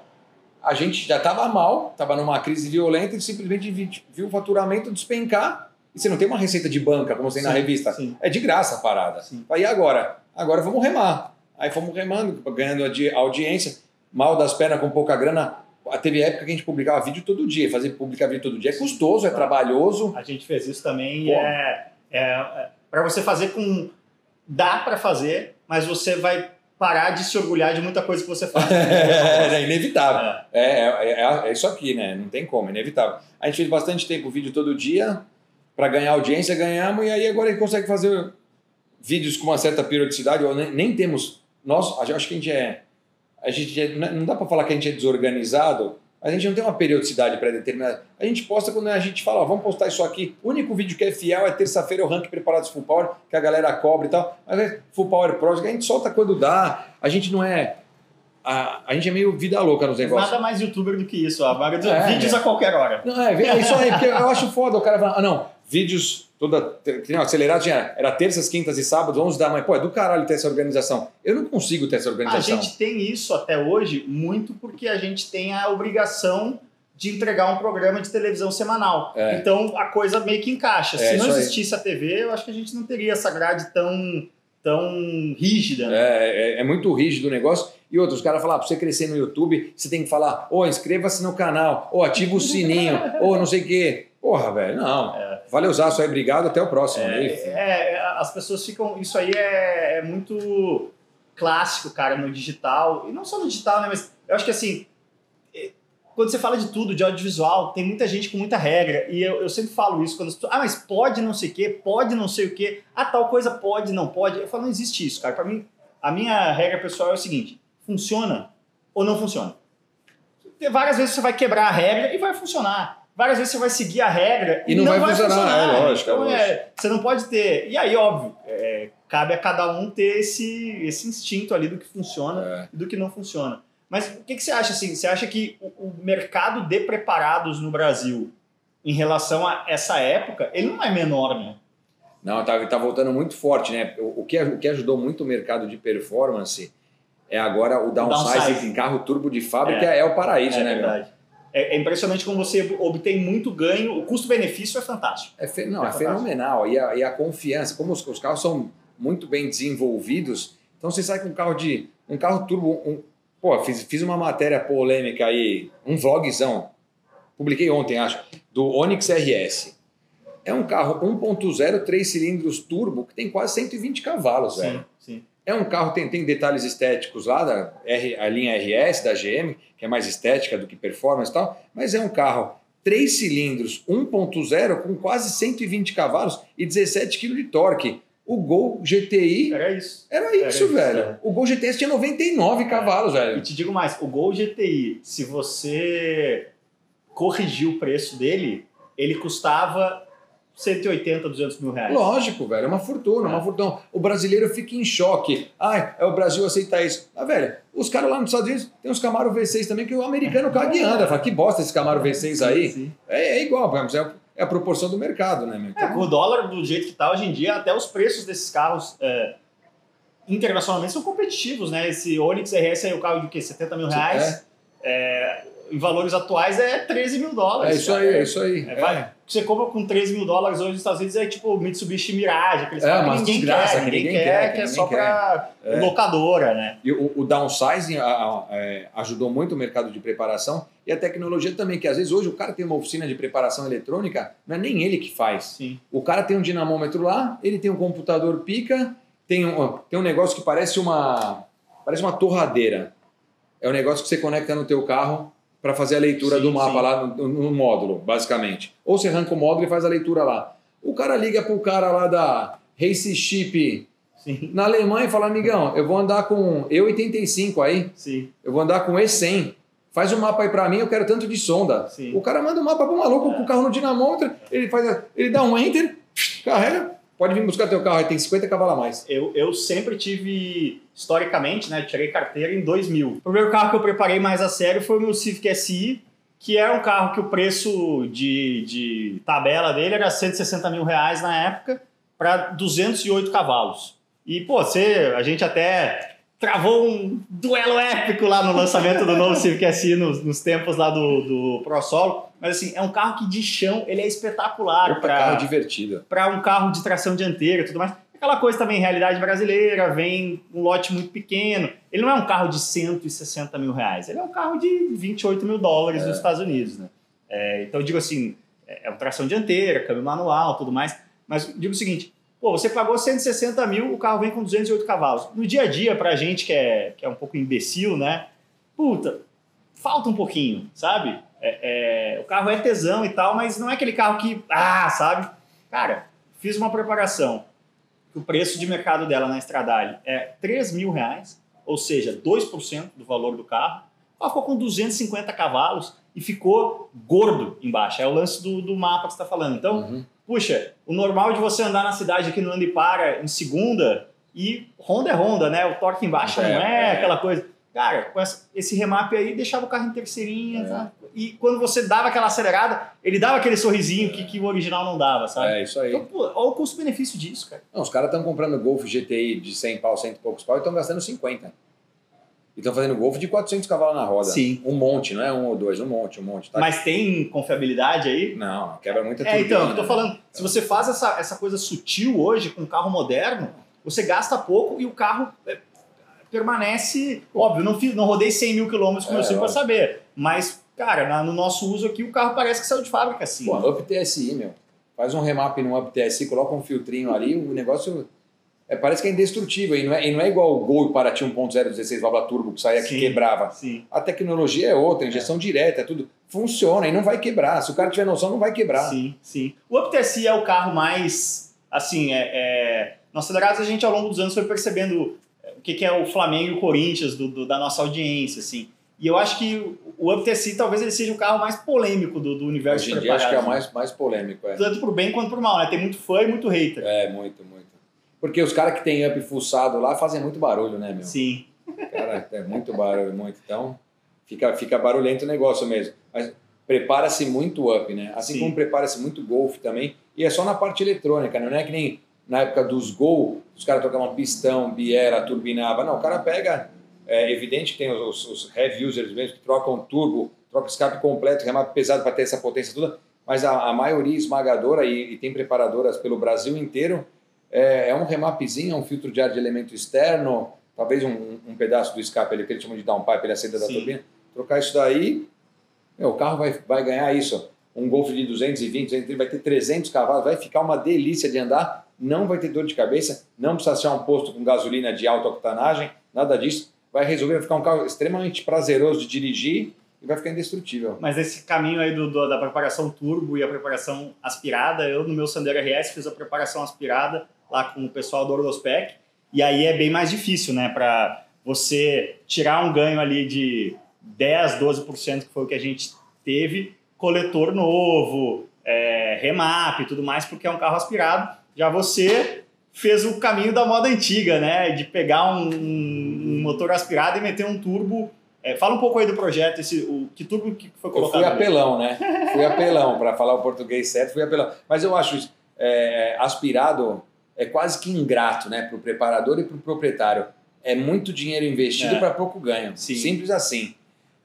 a gente já estava mal, estava numa crise violenta e simplesmente vi- viu o faturamento despencar. E você não tem uma receita de banca, como você tem na revista. sim. É de graça a parada. Sim. Aí agora? Agora vamos remar. Aí fomos remando, ganhando audi- audiência. Mal das pernas, com pouca grana. Teve época que a gente publicava vídeo todo dia. Fazer publicar vídeo todo dia é custoso, é trabalhoso. A gente fez isso também. Pô. e É, é, é para você fazer com. Dá para fazer, mas você vai parar de se orgulhar de muita coisa que você faz. [laughs] é inevitável. É. É, é, é- é isso aqui, né? Não tem como, é inevitável. A gente fez bastante tempo vídeo todo dia para ganhar audiência, ganhamos, e aí agora a gente consegue fazer vídeos com uma certa periodicidade, ou nem, nem temos. Nós, acho que a gente é. A gente é- não dá para falar que a gente é desorganizado, a gente não tem uma periodicidade pré-determinada. A gente posta quando a gente fala, ó, vamos postar isso aqui. O único vídeo que é fiel é terça-feira, o ranking preparados full power, que a galera cobre e tal. Mas é full power project, a gente solta quando dá. A gente não é. A, a gente é meio vida louca nos negócios. nada mais youtuber do que isso. A vaga de É, vídeos é. a qualquer hora. Não, é, é isso aí, porque eu acho foda o cara falar, ah, não, vídeos toda. que nem o acelerado tinha, era terças, quintas e sábados, 11 da manhã. Pô, é do caralho ter essa organização. Eu não consigo ter essa A organização. gente tem isso até hoje muito porque a gente tem a obrigação de entregar um programa de televisão semanal. É. Então a coisa meio que encaixa. É, Se não existisse a TV, eu acho que a gente não teria essa grade tão, tão rígida. Né? É, é, é muito rígido o negócio. E outros, os caras falam, ah, pra você crescer no YouTube, você tem que falar, ô, inscreva-se no canal, ou ativa o sininho, ou não sei o quê. Porra, velho, não. Vale usar isso aí, obrigado, até o próximo. É, Aí, é, é, as pessoas ficam. Isso aí é, é muito clássico, cara, no digital. E não só no digital, né? Mas eu acho que assim. é, Quando você fala de tudo, de audiovisual, tem muita gente com muita regra. E eu, eu sempre falo isso quando as pessoas. Ah, mas pode não sei o quê, pode não sei o quê. Ah, tal coisa pode, não pode. Eu falo, não existe isso, cara. Pra mim, a minha regra pessoal é o seguinte: funciona ou não funciona. Várias vezes você vai quebrar a regra e vai funcionar. Várias vezes você vai seguir a regra E não vai funcionar, é lógico, é Então, lógico. você não pode ter. E aí, óbvio, é, cabe a cada um ter esse, esse instinto ali do que funciona É. e do que não funciona. Mas o que, que você acha assim? Você acha que o, o mercado de preparados no Brasil, em relação a essa época, ele não é menor, né? Não, tá, tá voltando muito forte, né? O, o que, o que ajudou muito o mercado de performance é agora o downsizing downsizing. em carro turbo de fábrica é, o paraíso, é né, meu? É, é impressionante como você obtém muito ganho, o custo-benefício é fantástico. É, fe- não, É é, fenomenal. E a, e a confiança, como os, os carros são muito bem desenvolvidos, então você sai com um carro de. um carro turbo. Um, pô, fiz, fiz uma matéria polêmica aí, um vlogzão. Publiquei ontem, acho, do Onix RS. É um carro 1.0, 3 cilindros turbo, que tem quase 120 cavalos, velho. Sim, sim. É um carro, tem, tem detalhes estéticos lá, da R, a linha RS da GM, que é mais estética do que performance e tal, mas é um carro 3 cilindros, 1.0, com quase 120 cavalos e 17 kg de torque. O Gol GTI Era isso. era Era isso, isso, velho. é. O Gol GTS tinha 99 cavalos, E velho. te digo mais, o Gol GTI, se você corrigir o preço dele, ele custava 180, 200 mil reais. Lógico, velho, é uma fortuna, É. uma fortuna. O brasileiro fica em choque. Ai, é o Brasil aceitar isso. Ah, velho, os caras lá nos Estados Unidos tem uns Camaro V6 também que o americano caga e anda. Fala, que bosta esse Camaro V6 aí. Sim. É, é igual, vamos, é, é a proporção do mercado, né, meu? É, com o dólar do jeito que está hoje em dia, até os preços desses carros é, internacionalmente são competitivos, né? Esse Onix RS aí, o carro de quê? 70 mil reais. É, em valores atuais é 13 mil É, dólares. isso cara. aí, é isso aí. É, você compra com 13 mil dólares hoje nos Estados Unidos é tipo Mitsubishi Mirage, aqueles É, que ninguém desgraça, quer, que ninguém, ninguém quer, quer, que é só para É. locadora, né? E o, o downsizing a- a- é, ajudou muito o mercado de preparação e a tecnologia também, que às vezes hoje o cara tem uma oficina de preparação eletrônica, não é nem ele que faz. Sim. O cara tem um dinamômetro lá, ele tem um computador pica, tem um, tem um negócio que parece uma parece uma torradeira. É um negócio que você conecta no teu carro para fazer a leitura Sim, do mapa sim. lá no, no módulo, basicamente. Ou você arranca o módulo e faz a leitura lá. O cara liga pro cara lá da Race Chip Sim, na Alemanha e fala, amigão, eu vou andar com E85 aí, sim. eu vou andar com E100. Faz um mapa aí pra mim, eu quero tanto de sonda. Sim. O cara manda um mapa pro maluco com o carro no dinamômetro, ele, faz, ele dá um enter, carrega, pode vir buscar teu carro, aí tem 50 cavalos a mais. Eu, eu sempre tive, historicamente, né? Tirei carteira em 2000. O primeiro carro que eu preparei mais a sério foi o meu Civic SI, que é um carro que o preço de, de tabela dele era 160 mil reais na época, para 208 cavalos. E, pô, você, a gente até travou um duelo épico lá no lançamento do novo Civic SI nos, nos tempos lá do, do Pro Solo. Mas assim, é um carro que de chão ele é espetacular Puta carro para divertido. para um carro de tração dianteira e tudo mais. Aquela coisa também, realidade brasileira, vem um lote muito pequeno. Ele não é um carro de 160 mil reais, ele é um carro de 28 mil dólares nos Estados Unidos. Né? É, então eu digo assim, é é tração dianteira, câmbio manual, tudo mais. Mas digo o seguinte, pô, você pagou 160 mil, o carro vem com 208 cavalos. No dia a dia, pra gente que é, que é um pouco imbecil, né? Puta, falta um pouquinho, sabe? É, é, o carro é tesão e tal, mas não é aquele carro que, ah, sabe? Cara, fiz uma preparação o preço de mercado dela na Estradale é 3 mil reais, ou seja, 2% do valor do carro. Ela ficou com 250 cavalos e ficou gordo embaixo. É o lance do, do mapa que você está falando. Então, Uhum. puxa, o normal de você andar na cidade aqui no Anda e Para em segunda e Honda é Honda, né? O torque embaixo É, não é, é. aquela coisa. Cara, esse remap aí deixava o carro em terceirinha, É. sabe? E quando você dava aquela acelerada, ele dava aquele sorrisinho que, que o original não dava, sabe? É isso aí. Então, pô, olha o custo-benefício disso, cara. Não, os caras estão comprando Golf GTI de 100 pau, 100 e poucos pau e estão gastando 50. E estão fazendo Golf de 400 cavalos na roda. Sim. Um monte, não é um ou dois, um monte, um monte. Tá? Mas tem confiabilidade aí? Não, quebra muita É, então, eu turbina, tô né? falando, se você faz essa, essa coisa sutil hoje com um carro moderno, você gasta pouco e o carro é, permanece. Óbvio, não, fiz, não rodei 100 mil quilômetros como É, eu sei óbvio. saber. Mas, cara, na- no nosso uso aqui, o carro parece que saiu de fábrica assim. Pô, Up TSI, meu. Faz um remap no Up TSI, coloca um filtrinho ali, o negócio é, parece que é indestrutível. E não é, e não é igual o Gol Paraty 1.0 16 válvula turbo que saía que quebrava. Sim. A tecnologia é outra, injeção direta, é tudo. Funciona e não vai quebrar. Se o cara tiver noção, não vai quebrar. Sim, sim. O Up TSI é o carro mais, assim, é, é... no Acelerados a gente ao longo dos anos foi percebendo é, o que, que é o Flamengo e o Corinthians do, do- da nossa audiência, assim. E eu acho que o Up TSI talvez ele seja o carro mais polêmico do, do universo Hoje em de dia acho que é o mais, mais polêmico. É. né? Tanto pro bem quanto pro mal, né? Tem muito fã e muito hater. é, muito, muito. Porque os caras que tem up fuçado lá fazem muito barulho, né, meu? Sim. Cara, é muito barulho, muito. Então, fica, fica barulhento o negócio mesmo. Mas prepara-se muito up, né? Assim Sim. como prepara-se muito golf também. E é só na parte eletrônica, não é que nem na época dos Gol, os caras tocavam pistão, biela, turbinava. Não, o cara pega. É evidente que tem os, os heavy users mesmo que trocam turbo, troca escape completo, remap pesado para ter essa potência toda. Mas a, a maioria esmagadora, e, e tem preparadoras pelo Brasil inteiro, é, é um remapzinho, é um filtro de ar de elemento externo, talvez um, um pedaço do escape ali, que eles chamam de downpipe, ele acende da turbina. Trocar isso daí, meu, o carro vai, vai ganhar isso. Um Golf de 220, 230, vai ter 300 cavalos, vai ficar uma delícia de andar, não vai ter dor de cabeça, não precisa achar um posto com gasolina de alta octanagem, nada disso. Vai resolver, vai ficar um carro extremamente prazeroso de dirigir e vai ficar indestrutível. Mas esse caminho aí do, do- da preparação turbo e a preparação aspirada, eu no meu Sandero RS fiz a preparação aspirada lá com o pessoal do Orlospec, e aí é bem mais difícil, né, para você tirar um ganho ali de 10, 12%, que foi o que a gente teve, coletor novo, é, remap e tudo mais, porque é um carro aspirado. Já você fez o caminho da moda antiga, né, de pegar um, um motor aspirado e meter um turbo é, fala um pouco aí do projeto, esse, o, que turbo que foi Eu colocado. fui ali? apelão, né? Fui apelão, para falar o português certo, fui apelão. Mas eu acho é, aspirado é quase que ingrato, né? Para o preparador e para o proprietário. É muito dinheiro investido É. para pouco ganho. Sim. Simples assim.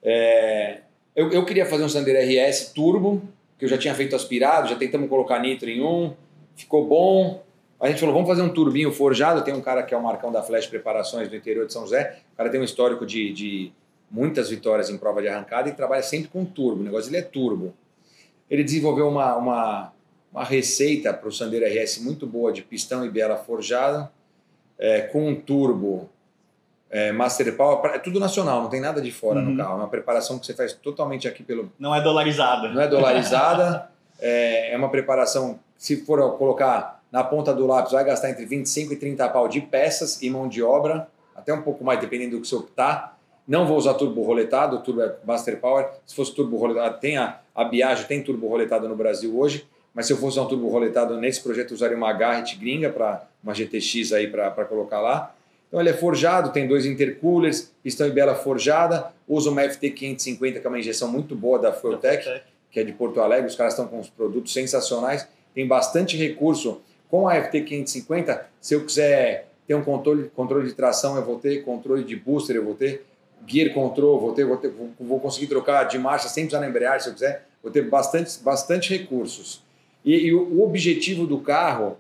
É, eu, eu queria fazer um Sandero RS turbo, que eu já tinha feito aspirado, já tentamos colocar nitro em um, ficou bom. A gente falou, vamos fazer um turbinho forjado. Tem um cara que é o Marcão da Flash Preparações do interior de São José. O cara tem um histórico de, de muitas vitórias em prova de arrancada e trabalha sempre com turbo. O negócio dele é turbo. Ele desenvolveu uma, uma, uma receita para o Sandero RS muito boa de pistão e biela forjada, é, com um turbo é, Master Power, é tudo nacional, não tem nada de fora Uhum. no carro. É uma preparação que você faz totalmente aqui pelo. Não é dolarizada. Não é dolarizada, [laughs] é, é uma preparação, se for colocar na ponta do lápis, vai gastar entre 25 e 30 pau de peças e mão de obra, até um pouco mais, dependendo do que você optar. Não vou usar turbo roletado, turbo é Master Power. Se fosse turbo roletado, tem a, a Biagio tem turbo roletado no Brasil hoje, mas se eu fosse usar um turbo roletado nesse projeto, eu usaria uma Garrett gringa para uma GTX aí para colocar lá. Então ele é forjado, tem dois intercoolers, pistão e bela forjada, usa uma FT550 que é uma injeção muito boa da Fueltech, que é de Porto Alegre, os caras estão com os produtos sensacionais, tem bastante recurso com a FT550, se eu quiser ter um controle, controle de tração, eu vou ter, controle de booster, eu vou ter, gear control, vou ter, vou, ter, vou conseguir trocar de marcha sem precisar na embreagem, se eu quiser, vou ter bastante, bastante recursos. E, e o, objetivo do carro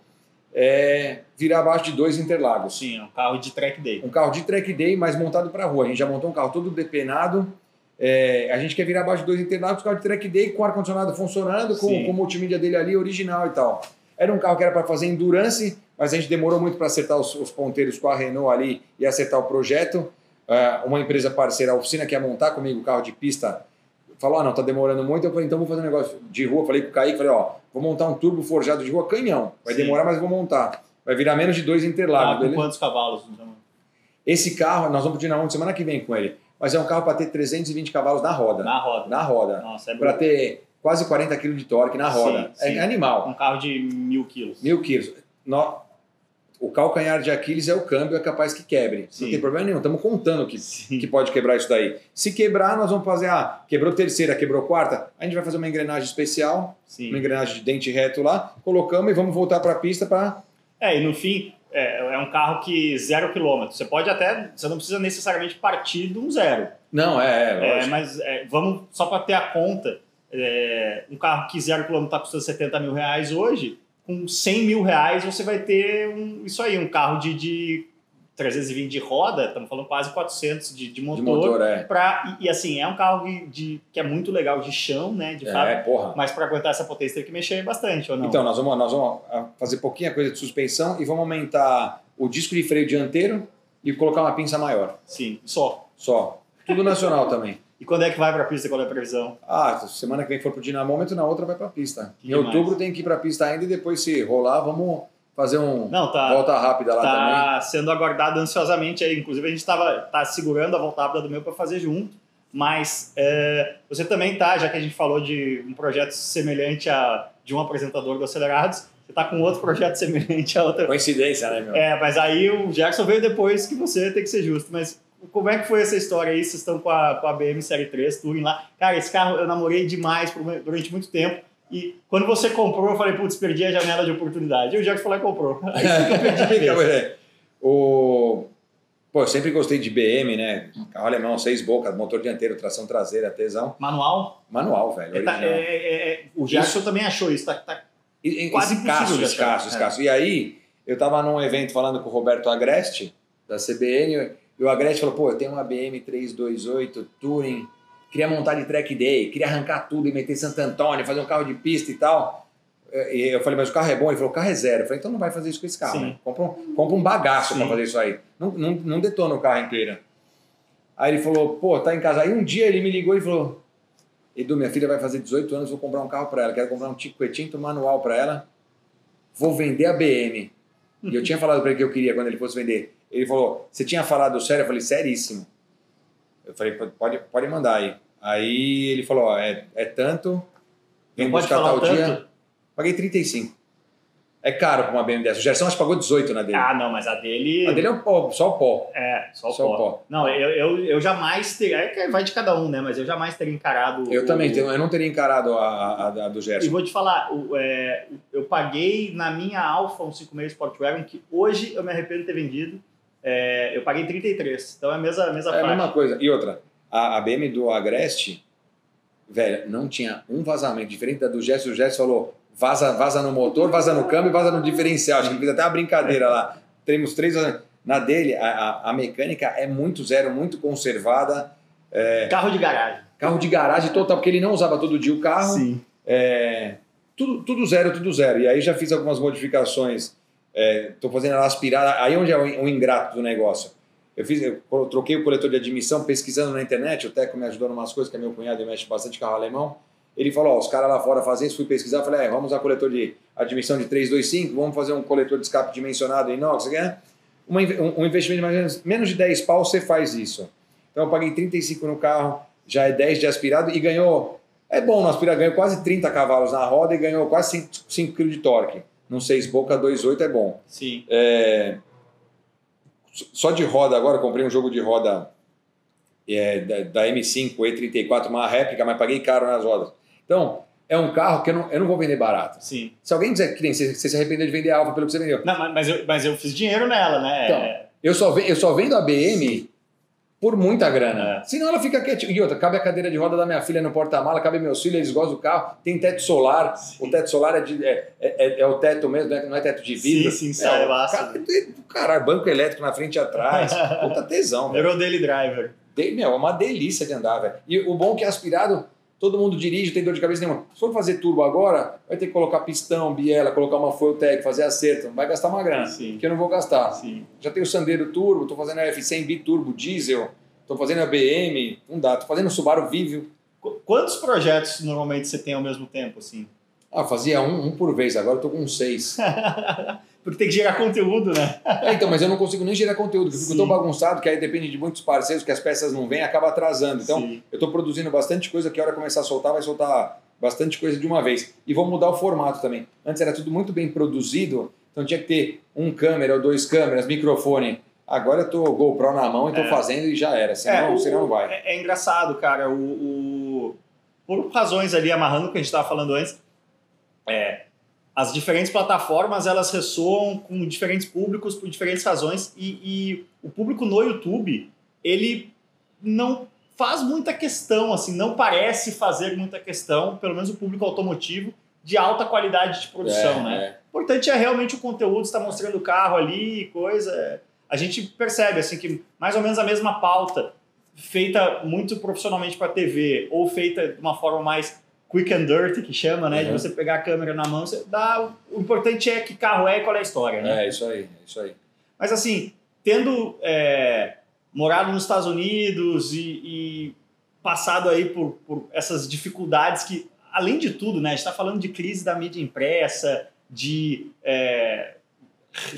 é virar abaixo de dois Interlagos. Sim, é um carro de track day. Um carro de track day, mas montado para rua. A gente já montou um carro todo depenado. É, a gente quer virar abaixo de dois Interlagos, carro de track day com ar-condicionado funcionando, com, com o multimídia dele ali original e tal. Era um carro que era para fazer endurance, mas a gente demorou muito para acertar os, os, ponteiros com a Renault ali e acertar o projeto. Uh, uma empresa parceira, a oficina que ia montar comigo o carro de pista, falou: ah, não, tá demorando muito. Eu falei: então vou fazer um negócio de rua. Falei com o Kaique: falei, ó, vou montar um turbo forjado de rua canhão. Vai Sim. demorar, mas vou montar. Vai virar menos de dois Interlagos. Ah, com quantos cavalos? Então? Esse carro, nós vamos pedir na semana que vem com ele. Mas é um carro para ter 320 cavalos na roda. Na roda. Na roda. Nossa, é Para ter quase 40 kg de torque na roda. Sim, sim. É animal. Um carro de mil quilos. Mil quilos. No, o calcanhar de Aquiles é o câmbio, é capaz que quebre. Sim. Não tem problema nenhum. Estamos contando que, que pode quebrar isso daí. Se quebrar, nós vamos fazer, ah, quebrou terceira, quebrou quarta, a gente vai fazer uma engrenagem especial, Sim. uma engrenagem de dente reto lá, colocamos e vamos voltar para a pista para... É, e no fim, é, é, um carro que zero quilômetro. Você pode até, você não precisa necessariamente partir de um zero. Não, é, é, é Mas é, vamos, só para ter a conta, é, um carro que zero quilômetro está custando 70 mil reais hoje, com 100 mil reais você vai ter um, isso aí, um carro de, de 320 de roda, estamos falando quase 400 de, de motor. De motor é. pra, e, e, assim, é um carro de, que é muito legal de chão, né? De é, fato, porra. Mas para aguentar essa potência tem que mexer bastante, ou não? Então, nós vamos, nós vamos ah, fazer pouquinha coisa de suspensão e vamos aumentar o disco de freio dianteiro e colocar uma pinça maior. Sim, só. Só. Tudo nacional também. E quando é que vai para a pista? Qual é a previsão? Ah, semana que vem for para o dinamômetro, na outra vai para a pista. Que em demais. outubro tem que ir para a pista ainda e depois se rolar, vamos fazer um Não, tá, volta rápida lá tá também. Tá sendo aguardado ansiosamente aí. Inclusive a gente estava tá segurando a volta rápida do meu para fazer junto. Mas é, você também tá, já que a gente falou de um projeto semelhante a de um apresentador do Acelerados, você tá com outro projeto [laughs] semelhante a outra. Coincidência, né, meu? É, mas aí o Jackson veio depois que você tem que ser justo. Mas como é que foi essa história aí? Vocês estão com a, com a BM Série 3 Touring lá. Cara, esse carro eu namorei demais durante muito tempo. E quando você comprou, eu falei, putz, perdi a janela de oportunidade. E o Jackson falou e comprou. [laughs] Aí [laughs] o... Pô, eu sempre gostei de BM, né? Carro alemão, seis bocas, motor dianteiro, tração traseira, tesão. Manual? Manual, velho. É, tá, é, é, é, o Jackson isso... também achou isso. Tá, tá quase escasso, escasso, escasso. E aí, eu tava num evento falando com o Roberto Agreste, da CBN, e o Agreste falou, pô, eu tenho uma BM 328 Touring, queria montar de track day, queria arrancar tudo e meter Santo Antônio, fazer um carro de pista e tal. E eu falei, mas o carro é bom? Ele falou, o carro é zero. Eu falei, então não vai fazer isso com esse carro, né? compra, um, compra um bagaço para fazer isso aí. Não, não, não detona o carro inteiro. Aí ele falou, pô, tá em casa. Aí um dia ele me ligou e falou, Edu, minha filha vai fazer 18 anos, vou comprar um carro para ela. Quero comprar um Tico manual para ela. Vou vender a BM. E eu tinha falado para ele que eu queria quando ele fosse vender. Ele falou, você tinha falado sério? Eu falei, seríssimo. Eu falei, pode, pode mandar aí. Aí ele falou, ó, é, é tanto, vem buscar tal tanto? dia. Paguei 35. É caro para uma BMW dessa. O Gerson acho que pagou 18 na dele. Ah, não, mas a dele. A dele é o pó, só o pó. É, só o, só pó. o pó. Não, eu, eu, eu jamais teria. É vai de cada um, né? Mas eu jamais teria encarado. Eu o, também, eu não teria encarado a, a, a, do Gerson. E vou te falar, o, é, eu paguei na minha Alfa um 56 Sportwagon, que hoje eu me arrependo de ter vendido. É, eu paguei 33. Então é a mesma, a mesma É a mesma coisa. E outra, a, a BM do Agreste, velho, não tinha um vazamento. Diferente da do Gerson, o Gerson falou vaza, vaza no motor, vaza no câmbio e vaza no diferencial. Acho que fez até uma brincadeira lá. Temos três. Na dele, a, a, a mecânica é muito zero, muito conservada. É, carro de garagem. Carro de garagem total, porque ele não usava todo dia o carro. Sim. É, tudo, tudo zero, tudo zero. E aí já fiz algumas modificações. Estou é, fazendo ela aspirada. Aí onde é o, ingrato do negócio. Eu, fiz, eu troquei o coletor de admissão pesquisando na internet. O Teco me ajudou em umas coisas, que é meu cunhado e mexe bastante carro alemão. Ele falou, ó, os caras lá fora fazem isso, fui pesquisar, falei, é, vamos usar coletor de admissão de 325, vamos fazer um coletor de escape dimensionado em inox, né? um, um investimento de mais ou menos, menos de 10 pau você faz isso. Então eu paguei 35 no carro, já é 10 de aspirado e ganhou. É bom no aspirado, ganhou quase 30 cavalos na roda e ganhou quase 5, 5 kg de torque. Num 6 boca 2.8 é bom. Sim. É, só de roda agora, comprei um jogo de roda é, da, da M5 E34, uma réplica, mas paguei caro nas rodas. Então, é um carro que eu não, eu não vou vender barato. Sim. Se alguém dizer que nem você, você se arrependeu de vender a Alfa pelo que você vendeu. Não, mas- eu, mas eu fiz dinheiro nela, né? Então, Eu só, eu só vendo a BM por muita grana. É. Senão ela fica quietinha. E outra, cabe a cadeira de roda da minha filha no porta-mala, cabe meus filhos, eles gostam do carro, tem teto solar. Sim. O teto solar é, de- é, é- é o teto mesmo, né? não é teto de vidro. Sim, sim, sai é, massa. cara, Caralho, banco elétrico na frente e atrás. [laughs] Puta tesão. Virou daily driver. De- Meu, é uma delícia de andar, velho. E o bom é que é aspirado, todo mundo dirige, tem dor de cabeça nenhuma. Se for fazer turbo agora, vai ter que colocar pistão, biela, colocar uma tag, fazer acerto. Vai gastar uma grana, Sim. que eu não vou gastar. Sim. Já tenho o Sandero Turbo, tô fazendo a F100 Biturbo Diesel, tô fazendo a BM, não dá. Tô fazendo o Subaru Vivio. Qu- Quantos projetos normalmente você tem ao mesmo tempo, assim? Ah, fazia um, um por vez, agora tô com seis. [laughs] Porque tem que gerar conteúdo, né? É, então, mas eu não consigo nem gerar conteúdo, porque eu fico tão bagunçado que aí depende de muitos parceiros, que as peças não vêm, acaba atrasando. Então, Sim. Eu estou produzindo bastante coisa que a hora começar a soltar, vai soltar bastante coisa de uma vez. E vou mudar o formato também. Antes era tudo muito bem produzido, então tinha que ter um câmera ou dois câmeras, microfone. Agora eu tô GoPro na mão e tô É. fazendo e já era. Senão, o- senão não vai. É, é engraçado, cara. O, o- por razões ali, amarrando o que a gente estava falando antes, é, as diferentes plataformas elas ressoam com diferentes públicos por diferentes razões e, e o público no YouTube ele não faz muita questão, assim, não parece fazer muita questão, pelo menos o público automotivo, de alta qualidade de produção, É, né? é. O importante é realmente o conteúdo, está mostrando o carro ali, coisa. A gente percebe assim que mais ou menos a mesma pauta, feita muito profissionalmente para TV ou feita de uma forma mais quick and dirty, que chama, né? De Uhum. você pegar a câmera na mão, você dá. O importante é que carro é e qual é a história, né? É, isso aí, é isso aí. Mas assim, tendo é, morado nos Estados Unidos e, e passado aí por, por essas dificuldades que, além de tudo, né, a gente está falando de crise da mídia impressa, de é,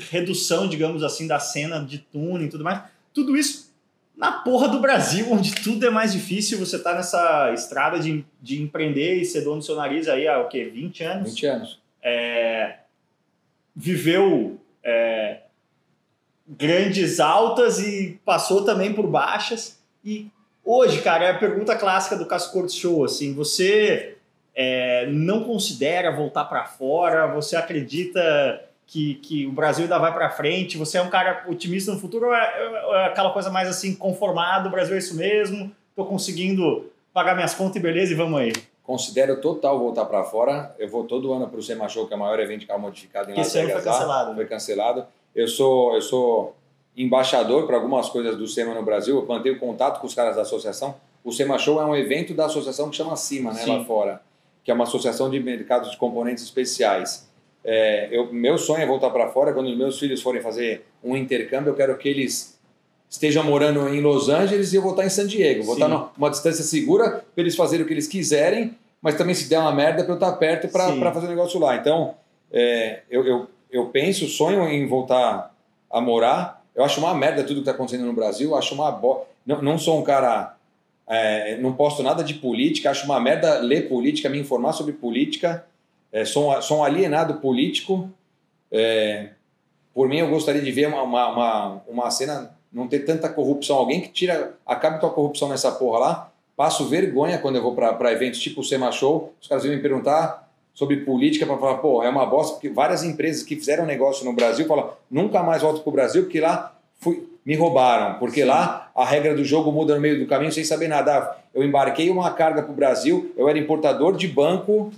redução, digamos assim, da cena de tuning e tudo mais, tudo isso na porra do Brasil, [laughs] onde tudo é mais difícil, você tá nessa estrada de, de empreender e ser dono do seu nariz aí há o quê? 20 anos? 20 anos. é, viveu é, grandes altas e passou também por baixas. E hoje, cara, é a pergunta clássica do Cascorto Show, assim, você é, não considera voltar para fora? Você acredita que, que o Brasil ainda vai para frente? Você é um cara otimista no futuro ou é, ou é aquela coisa mais assim, conformado, o Brasil é isso mesmo, tô conseguindo pagar minhas contas e beleza e vamos aí. Considero total voltar para fora. Eu vou todo ano para o SEMA Show, que é o maior evento de carro modificado em Las esse ano Vegas. foi lá. cancelado. Foi cancelado. Eu sou, eu sou embaixador para algumas coisas do SEMA no Brasil. Eu mantenho contato com os caras da associação. O SEMA Show é um evento da associação que chama CIMA, né, Sim. lá fora, que é uma associação de mercados de componentes especiais. É, eu, meu sonho é voltar para fora. Quando os meus filhos forem fazer um intercâmbio, eu quero que eles estejam morando em Los Angeles e eu vou estar em San Diego. Vou Sim. estar numa distância segura para eles fazerem o que eles quiserem, mas também se der uma merda para eu estar perto para fazer o negócio lá. Então, é, eu, eu, eu penso, sonho em voltar a morar. Eu acho uma merda tudo que está acontecendo no Brasil. Acho uma bo... não, não sou um cara. é, não posto nada de política. Acho uma merda ler política, me informar sobre política. É, sou, um- sou um alienado político. É, por mim, eu gostaria de ver uma, uma, uma, uma cena, não ter tanta corrupção. Alguém que tira, acabe com a corrupção nessa porra lá. Passo vergonha quando eu vou para eventos tipo o SEMA Show. Os caras vêm me perguntar sobre política para falar, pô, é uma bosta, porque várias empresas que fizeram negócio no Brasil falam, nunca mais volto pro Brasil, porque lá fui, me roubaram, porque Sim. lá a regra do jogo muda no meio do caminho sem saber nada. Ah, Eu embarquei uma carga pro Brasil, eu era importador de banco,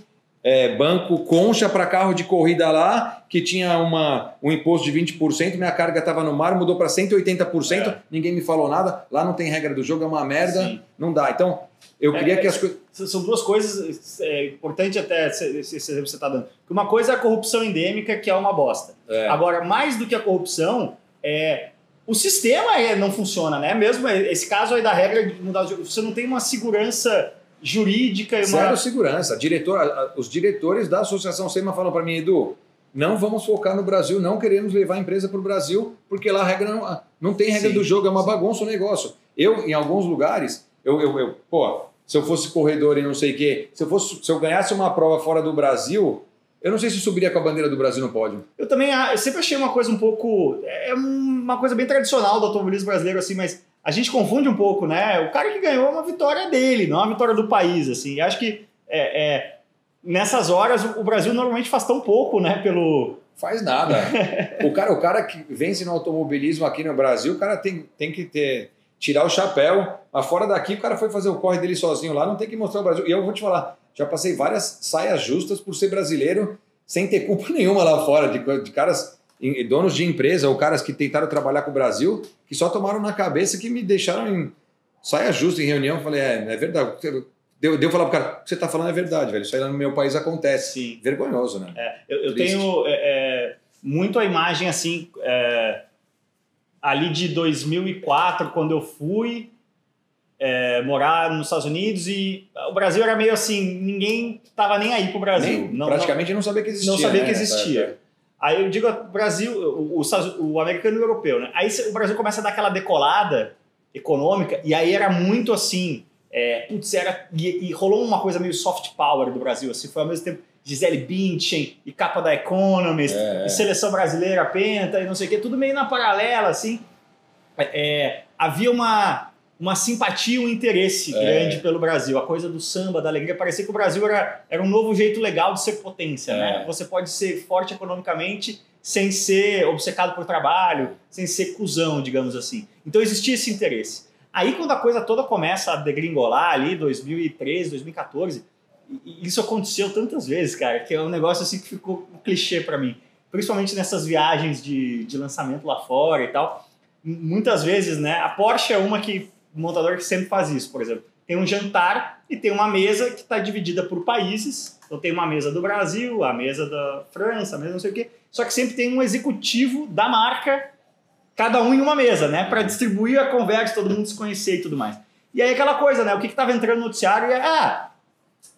é, banco concha para carro de corrida lá, que tinha uma, um imposto de 20%, minha carga estava no mar, mudou para 180%, É. ninguém me falou nada, lá não tem regra do jogo, é uma merda, Sim. não dá. Então, eu É, queria é, que as coisas... São duas coisas é, importante até esse, exemplo que você está dando. Uma coisa é a corrupção endêmica, que é uma bosta. É. Agora, mais do que a corrupção, é, o sistema é, não funciona, né? Mesmo esse caso aí da regra de mudar o jogo, você não tem uma segurança jurídica e uma. Zero segurança. Diretor, os diretores da Associação SEMA falam para mim, Edu, não vamos focar no Brasil, não queremos levar a empresa para o Brasil, porque lá a regra não, não tem regra Sim, do jogo, é uma bagunça o negócio. Eu, em alguns lugares, eu, eu, eu pô, se eu fosse corredor e não sei o quê, se eu, fosse, se eu ganhasse uma prova fora do Brasil, eu não sei se subiria com a bandeira do Brasil no pódio. Eu também eu sempre achei uma coisa um pouco. É uma coisa bem tradicional do automobilismo brasileiro, assim, mas a gente confunde um pouco, né? O cara que ganhou é uma vitória dele, não é uma vitória do país, assim. E acho que é, é, nessas horas o Brasil normalmente faz tão pouco, né? Pelo. Faz nada. o, cara, o cara que vence no automobilismo aqui no Brasil, o cara tem, tem que ter tirar o chapéu. Mas fora daqui, o cara foi fazer o corre dele sozinho lá, não tem que mostrar o Brasil. E eu vou te falar, já passei várias saias justas por ser brasileiro, sem ter culpa [laughs] nenhuma lá fora, de, de caras, donos de empresa ou caras que tentaram trabalhar com o Brasil, que só tomaram na cabeça que me deixaram em saia justa em reunião. Falei, é, é verdade. Deu, deu falar pro cara, o que você tá falando é verdade, velho. Isso aí no meu país acontece. Sim. Vergonhoso, né? É, eu, eu tenho é, é, muito a imagem assim, é, ali de 2004, quando eu fui é, morar nos Estados Unidos e o Brasil era meio assim, ninguém tava nem aí pro Brasil. Nem, não, praticamente não, não sabia que existia. Não sabia né? que existia. Aí eu digo Brasil, o, o, o americano e o europeu, né? Aí o Brasil começa a dar aquela decolada econômica e aí era muito assim, é, putz, era, e, e, rolou uma coisa meio soft power do Brasil, assim, foi ao mesmo tempo Gisele Bündchen e capa da Economist, é, e seleção brasileira, penta e não sei o que, tudo meio na paralela, assim. É, havia uma, uma simpatia, um interesse é. grande pelo Brasil. A coisa do samba, da alegria, parecia que o Brasil era, era um novo jeito legal de ser potência, né? é. né? Você pode ser forte economicamente sem ser obcecado por trabalho, sem ser cuzão, digamos assim. Então existia esse interesse. Aí quando a coisa toda começa a degringolar ali, 2013, 2014, isso aconteceu tantas vezes, cara, que é um negócio assim que ficou um clichê para mim. Principalmente nessas viagens de, de lançamento lá fora e tal. Muitas vezes, né? A Porsche é uma que montador que sempre faz isso, por exemplo. Tem um jantar e tem uma mesa que está dividida por países. Então tem uma mesa do Brasil, a mesa da França, a mesa não sei o quê. Só que sempre tem um executivo da marca, cada um em uma mesa, né? Para distribuir a conversa, todo mundo se conhecer e tudo mais. E aí aquela coisa, né? O que estava entrando no noticiário é, ah,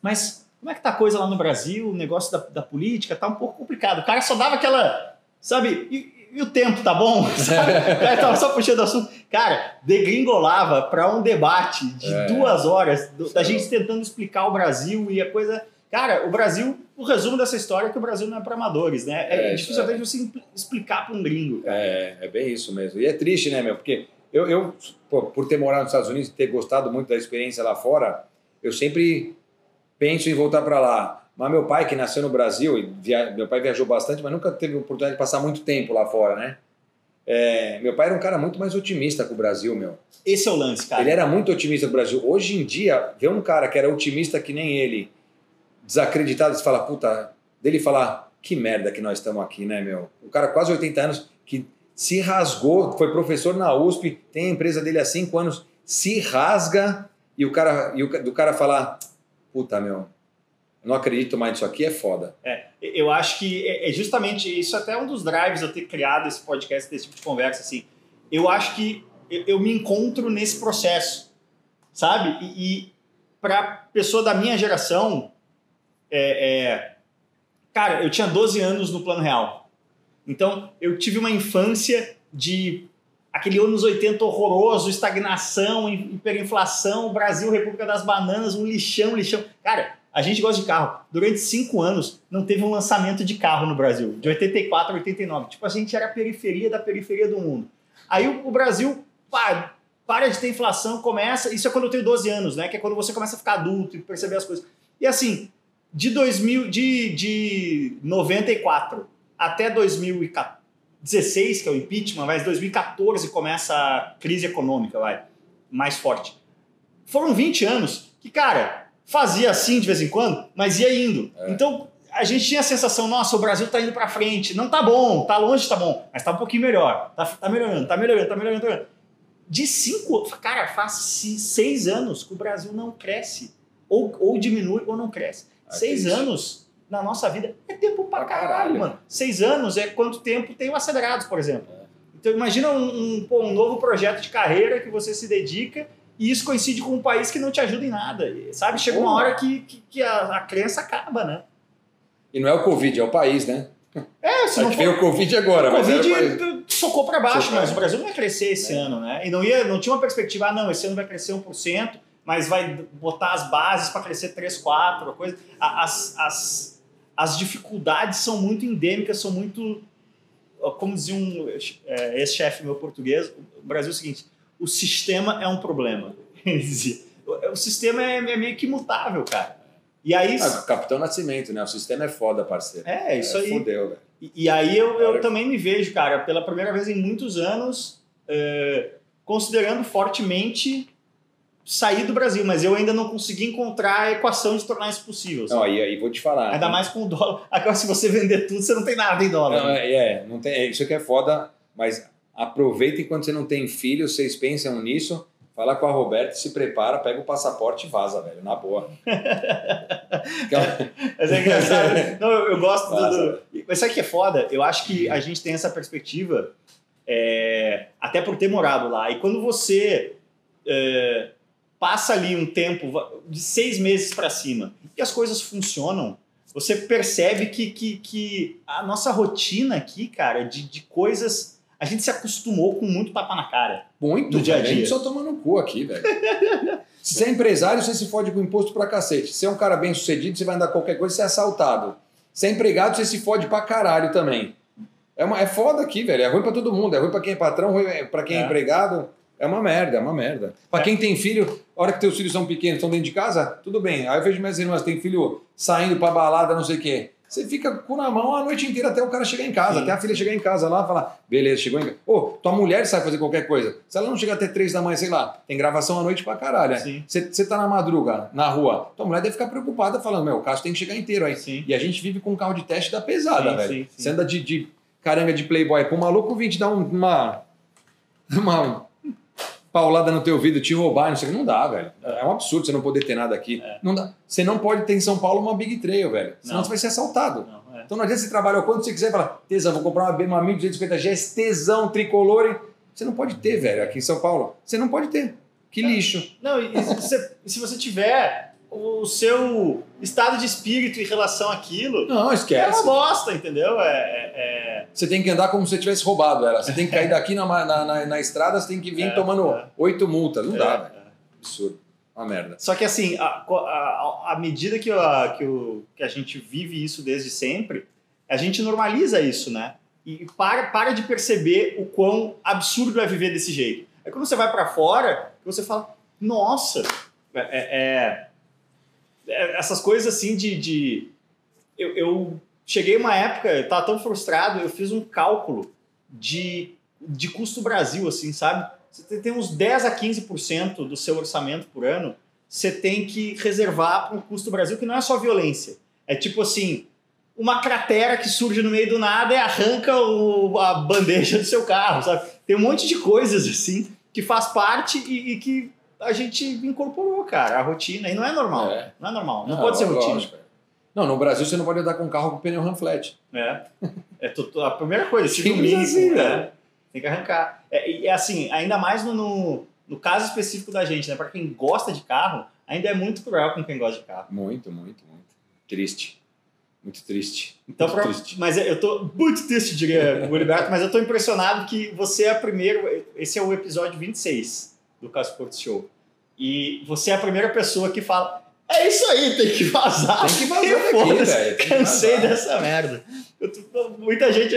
mas como é que tá a coisa lá no Brasil? O negócio da, da política tá um pouco complicado. O cara só dava aquela, sabe? E, e o tempo tá bom? Sabe? O cara tava só puxando assunto. Cara, degringolava para um debate de é. duas horas do, da gente tentando explicar o Brasil e a coisa. Cara, o Brasil, o resumo dessa história é que o Brasil não é para amadores, né? É, é difícil até você explicar para um gringo. É, é bem isso mesmo. E é triste, né, meu? Porque eu, eu pô, por ter morado nos Estados Unidos e ter gostado muito da experiência lá fora, eu sempre penso em voltar para lá. Mas meu pai, que nasceu no Brasil, e via... meu pai viajou bastante, mas nunca teve oportunidade de passar muito tempo lá fora, né? É... meu pai era um cara muito mais otimista com o Brasil, meu. Esse é o lance, cara. Ele era muito otimista com o Brasil. Hoje em dia, ver um cara que era otimista que nem ele, desacreditado, você fala, puta, dele falar, que merda que nós estamos aqui, né, meu? O cara, quase 80 anos, que se rasgou, foi professor na USP, tem a empresa dele há 5 anos, se rasga e o cara, e o, do cara falar, puta, meu, não acredito mais nisso aqui, é foda. É, eu acho que é, é justamente isso, até um dos drives eu ter criado esse podcast, desse tipo de conversa, assim. Eu acho que eu, me encontro nesse processo, sabe? E, e para pessoa da minha geração, é, é, cara, eu tinha 12 anos no plano real. Então, eu tive uma infância de aquele anos 80 horroroso, estagnação, hiperinflação, Brasil, República das Bananas, um lixão, lixão. Cara, a gente gosta de carro. Durante cinco anos não teve um lançamento de carro no Brasil, de 84 a 89. Tipo, a gente era a periferia da periferia do mundo. Aí o, o Brasil pá, para de ter inflação, começa. Isso é quando eu tenho 12 anos, né? Que é quando você começa a ficar adulto e perceber as coisas. E assim, de 2000, de, de 94 até 2016, que é o impeachment, mas 2014 começa a crise econômica, vai, mais forte. Foram 20 anos que, cara, fazia assim de vez em quando, mas ia indo. É. Então a gente tinha a sensação, nossa, o Brasil tá indo para frente, não tá bom, tá longe, tá bom, mas tá um pouquinho melhor, tá, tá melhorando, tá melhorando, tá melhorando, tá melhorando. De cinco, cara, faz seis anos que o Brasil não cresce, ou, ou diminui ou não cresce. Ah, seis anos na nossa vida é tempo pra caralho, caralho, mano. Seis anos é quanto tempo tem o Acelerados, por exemplo. É. Então imagina um, um, um novo projeto de carreira que você se dedica e isso coincide com um país que não te ajuda em nada, sabe? Chega uma hora que, que, que a, a crença acaba, né? E não é o Covid, é o país, né? É, se não que for, veio o Covid agora, o mas Covid socou para baixo, Socou. mas o Brasil não ia crescer esse ano, né? E não, ia, não tinha uma perspectiva, ah, não, esse ano vai crescer 1%, mas vai botar as bases para crescer 3, 4, a coisa. As, as, as dificuldades são muito endêmicas, são muito. Como dizia um é, ex-chefe meu português, o Brasil é o seguinte: o sistema é um problema. [laughs] Ele dizia. O, sistema é, é meio que imutável, cara. E aí. Ah, Capitão Nascimento, né? O sistema é foda, parceiro. É, isso aí. Fodeu, velho. E, e aí eu, eu também me vejo, cara, pela primeira vez em muitos anos, é, considerando fortemente sair do Brasil, mas eu ainda não consegui encontrar a equação de tornar isso possível. sabe? Não, aí, aí vou te falar. Ainda mais com o dólar. Agora, se você vender tudo, você não tem nada em dólar. Não, né? é, é, não tem, é, isso que é foda, mas aproveitem quando você não tem filho, vocês pensam nisso, fala com a Roberta, se prepara, pega o passaporte e vaza, velho, na boa. [laughs] Mas é engraçado. não, eu, eu gosto do, do- Mas sabe o que é foda? Eu acho que a gente tem essa perspectiva, é, até por ter morado lá. E quando você é, passa ali um tempo de seis meses para cima e as coisas funcionam, você percebe que, que, que a nossa rotina aqui, cara, de, de coisas. A gente se acostumou com muito tapa na cara. Muito, No dia a velho, a dia. gente só toma no cu aqui, velho. Se você é empresário, você se fode com imposto pra cacete. Se é um cara bem sucedido, você vai andar qualquer coisa, você é assaltado. Se é empregado, você se fode pra caralho também. É, uma, é foda aqui, velho. É ruim pra todo mundo. É ruim pra quem é patrão, ruim pra quem é, É. empregado. É uma merda, é uma merda. Pra É. quem tem filho, a hora que teus filhos são pequenos, estão dentro de casa, tudo bem. Aí eu vejo minhas irmãs, tem filho saindo pra balada, não sei o quê. Você fica com na mão a noite inteira até o cara chegar em casa, Sim. até a filha chegar em casa lá e falar, beleza, chegou em casa. Ô, tua mulher sabe fazer qualquer coisa. Se ela não chegar até três da manhã, sei lá, tem gravação à noite pra caralho. né? Você você tá na madruga, na rua, tua mulher deve ficar preocupada falando, meu, o carro tem que chegar inteiro aí. Sim. E a gente vive com um carro de teste da pesada, Sim, velho. sim, sim. Você anda de, de caranga de playboy com um maluco, vim te dar um- uma... [laughs] uma paulada no teu ouvido, te roubar, não sei o que. Não dá, velho. É um absurdo você não poder ter nada aqui. É. Não dá. Você não pode ter em São Paulo uma Big Trail, velho. Senão Não. você vai ser assaltado. Não, é. Então não adianta você trabalhar o quanto você quiser e falar, tesão, vou comprar uma, uma 1250 GS, tesão, tricolor. Você não pode ter, velho, aqui em São Paulo. Você não pode ter. Que lixo. Não, e se você, se você tiver o seu estado de espírito em relação àquilo, Não, é uma esquece. bosta, entendeu? É, é- Você tem que andar como se você tivesse roubado ela. Você tem que cair [laughs] daqui na, na, na, na estrada, você tem que vir É, tomando é. oito multas. Não é- dá, é. velho. Absurdo. Uma merda. Só que assim, à medida que, a, que, o, que a gente vive isso desde sempre, a gente normaliza isso, né? E para, para de perceber o quão absurdo é viver desse jeito. É quando você vai para fora, você fala, nossa, é, é- é- essas coisas assim de. de eu, eu cheguei uma época, eu tava tão frustrado, eu fiz um cálculo de, de custo Brasil, assim, sabe? Você tem- uns 10 a 15% do seu orçamento por ano, você tem que reservar para o custo Brasil, que não é só violência. É tipo assim, uma cratera que surge no meio do nada e arranca o- a bandeja do seu carro, sabe? Tem um monte de coisas assim que faz parte e, e que a gente incorporou, cara, a rotina. E não é normal. É. Não é normal. Não, pode ser rotina. lógico, é. Não, no Brasil você não pode andar com um carro com pneu ramflat. É. É tu- a primeira coisa, se Simples mínimo, assim, né? velho. Tem que arrancar. É, e é assim, ainda mais no, no, no caso específico da gente, né? Para quem gosta de carro, ainda é muito cruel com quem gosta de carro. Muito, muito, muito. Triste. Muito triste. Então, muito pra- triste. mas eu tô muito triste, diria o [laughs] Liberto, mas eu tô impressionado que você é a primeira. Esse é o episódio 26 do Casporto Show. E você é a primeira pessoa que fala. É isso aí, tem que vazar. Tem que vazar [laughs] daqui, velho, Cansei vazar. dessa merda. Tô- muita gente,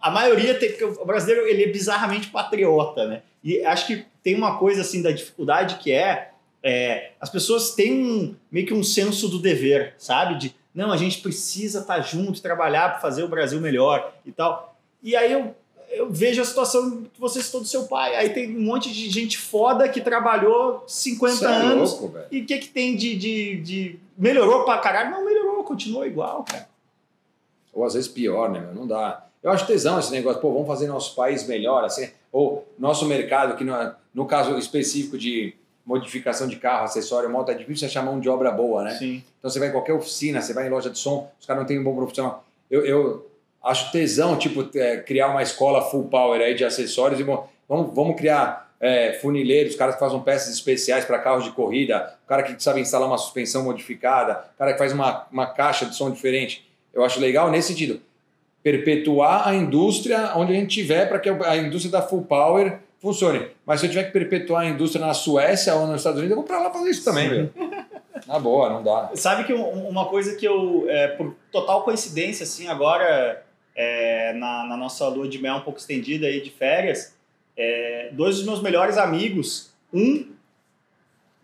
a maioria tem, porque o brasileiro ele é bizarramente patriota, né? E acho que tem uma coisa assim da dificuldade que é, é, as pessoas têm um, meio que um senso do dever, sabe? De não, a gente precisa estar junto, trabalhar para fazer o Brasil melhor e tal. E aí eu, eu vejo a situação que você citou do seu pai. Aí tem um monte de gente foda que trabalhou 50 Você é anos louco, velho. e o que, que tem de, de, de. Melhorou pra caralho? Não melhorou, continuou igual, cara. Ou às vezes pior, né? Não dá. Eu acho tesão esse negócio, pô, vamos fazer nosso país melhor, assim. Ou nosso mercado, que no, no caso específico de modificação de carro, acessório, moto, é difícil achar mão de obra boa, né? Sim. Então você vai em qualquer oficina, você vai em loja de som, os caras não têm um bom profissional. Eu, eu acho tesão, tipo, é, criar uma escola full power aí de acessórios e vamos, vamos criar é, funileiros, caras que fazem peças especiais para carros de corrida, o cara que sabe instalar uma suspensão modificada, o cara que faz uma, uma caixa de som diferente. Eu acho legal nesse sentido. perpetuar a indústria onde a gente tiver para que a indústria da Full Power funcione. Mas se eu tiver que perpetuar a indústria na Suécia ou nos Estados Unidos, eu vou para lá fazer isso também, velho. Na boa, não dá. Sabe que uma coisa que eu, é, por total coincidência, assim, agora é, na, na, nossa lua de mel um pouco estendida aí de férias, é, dois dos meus melhores amigos, um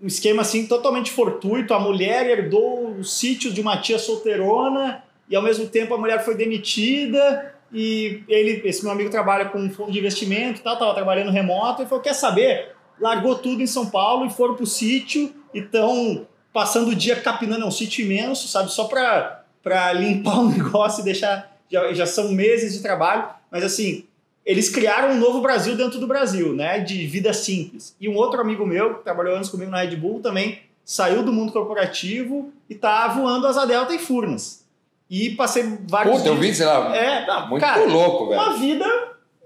um esquema assim totalmente fortuito, a mulher herdou o sítio de uma tia solteirona e ao mesmo tempo a mulher foi demitida e ele, esse meu amigo trabalha com um fundo de investimento, tal, tava trabalhando remoto e falou, quer saber? Largou tudo em São Paulo e foram pro sítio e estão passando o dia capinando, é um sítio imenso, sabe, só para limpar o [laughs] negócio e deixar, já, já são meses de trabalho, mas assim, eles criaram um novo Brasil dentro do Brasil, né, de vida simples. E um outro amigo meu, que trabalhou anos comigo na Red Bull, também saiu do mundo corporativo e tá voando asa delta e furnas. E passei vários Puta, eu vi, sei lá, é, não, muito cara, louco, velho. Uma vida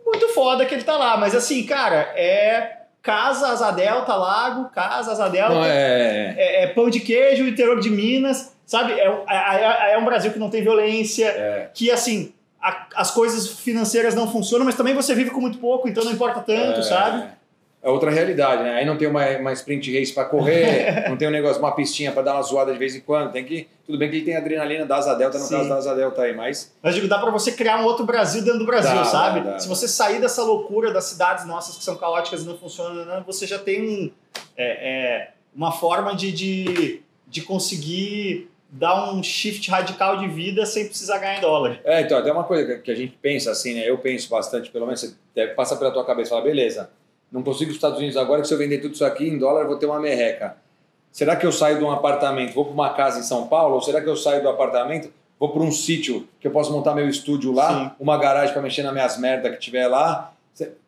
muito foda que ele tá lá. Mas assim, cara, é casa asa delta, lago, casa asa delta, não, é... É, é... pão de queijo, interior de Minas, sabe? É, é, é um Brasil que não tem violência, é. que assim a, as coisas financeiras não funcionam, mas também você vive com muito pouco, então não importa tanto, é, sabe? É outra realidade, né? Aí não tem uma, uma sprint race para correr, [laughs] não tem um negócio, uma pistinha para dar uma zoada de vez em quando. Tem que. Tudo bem que ele tem adrenalina da asa delta, no Sim. caso da asa delta aí, mas. Mas digo, dá para você criar um outro Brasil dentro do Brasil, dá, sabe? Dá, dá. Se você sair dessa loucura das cidades nossas que são caóticas e não funcionam, né, você já tem um, é, é, uma forma de, de, de conseguir dar um shift radical de vida sem precisar ganhar em dólar. É, então, até uma coisa que a gente pensa assim, né? Eu penso bastante, pelo menos você deve passar pela tua cabeça e falar, beleza, não consigo os Estados Unidos agora, que se eu vender tudo isso aqui em dólar, eu vou ter uma merreca. Será que eu saio de um apartamento, vou para uma casa em São Paulo, ou será que eu saio do apartamento, vou para um sítio que eu posso montar meu estúdio lá, Sim. uma garagem para mexer nas minhas merdas que tiver lá,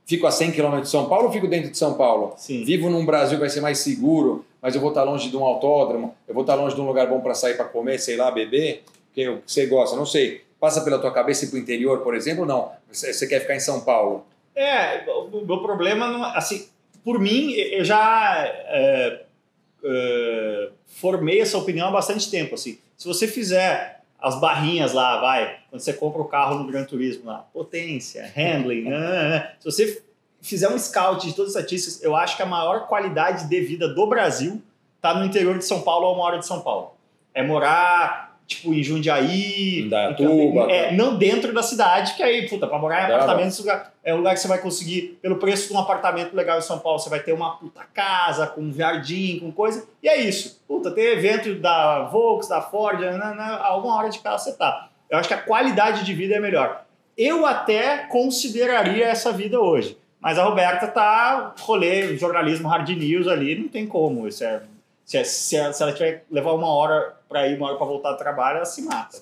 fico a 100 km de São Paulo ou fico dentro de São Paulo? Sim. Vivo num Brasil que vai ser mais seguro, mas eu vou estar longe de um autódromo, eu vou estar longe de um lugar bom para sair para comer, sei lá, beber, que você gosta, não sei. Passa pela tua cabeça ir para o interior, por exemplo, ou não? Você quer ficar em São Paulo? É, o meu problema, não, assim, por mim, eu já é, é, formei essa opinião há bastante tempo, assim. Se você fizer as barrinhas lá, vai, quando você compra o carro no Gran Turismo lá, potência, handling, né, né, né. se você fizer um scout de todas as estatísticas, eu acho que a maior qualidade de vida do Brasil está no interior de São Paulo ou uma hora de São Paulo. É morar, tipo, em Jundiaí... Em Dayatuba. É, não dentro da cidade, que aí, puta, para morar em apartamento é um lugar que você vai conseguir, pelo preço de um apartamento legal em São Paulo, você vai ter uma puta casa, com um jardim, com coisa, e é isso. Puta, tem evento da Volks, da Ford, né, né, a uma hora de casa você tá. Eu acho que a qualidade de vida é melhor. Eu até consideraria essa vida hoje. Mas a Roberta tá rolê, jornalismo hard news ali, não tem como. Isso é, se, é, se, é, se ela tiver levar uma hora para ir, uma hora para voltar do trabalho, ela se mata.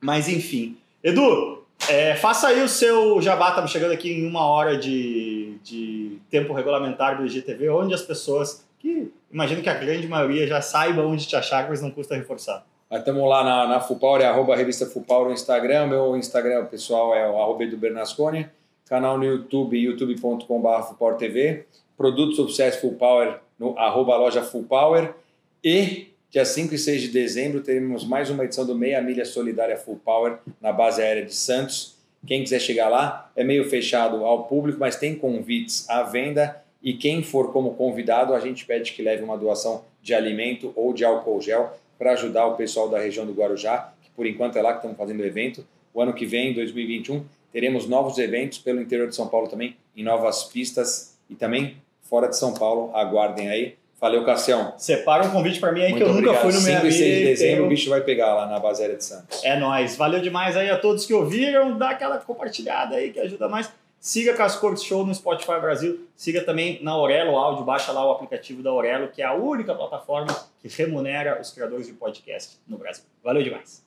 Mas enfim. Edu, é, faça aí o seu jabá, estamos chegando aqui em uma hora de, de tempo regulamentar do IGTV, onde as pessoas, que imagino que a grande maioria já saiba onde te achar, mas não custa reforçar. Estamos lá na, na Fupower, é arroba revista Fupower no Instagram, meu Instagram pessoal é o arroba do Bernasconi canal no YouTube, youtube.com.br TV, produtos oficiais Full Power no arroba loja Full Power e dia 5 e 6 de dezembro teremos mais uma edição do Meia Milha Solidária Full Power na base aérea de Santos. Quem quiser chegar lá, é meio fechado ao público, mas tem convites à venda e quem for como convidado, a gente pede que leve uma doação de alimento ou de álcool gel para ajudar o pessoal da região do Guarujá, que por enquanto é lá que estamos fazendo o evento. O ano que vem, 2021, Teremos novos eventos pelo interior de São Paulo também, em novas pistas e também fora de São Paulo. Aguardem aí. Valeu, Cassião. Separa um convite para mim aí Muito que eu obrigado. nunca fui no meu 5 e 6 de dezembro o bicho vai pegar lá na Base Aérea de Santos. É nóis. Valeu demais aí a todos que ouviram. Dá aquela compartilhada aí que ajuda mais. Siga Cascortes Show no Spotify Brasil. Siga também na Aurelo Áudio. Baixa lá o aplicativo da Aurelo, que é a única plataforma que remunera os criadores de podcast no Brasil. Valeu demais.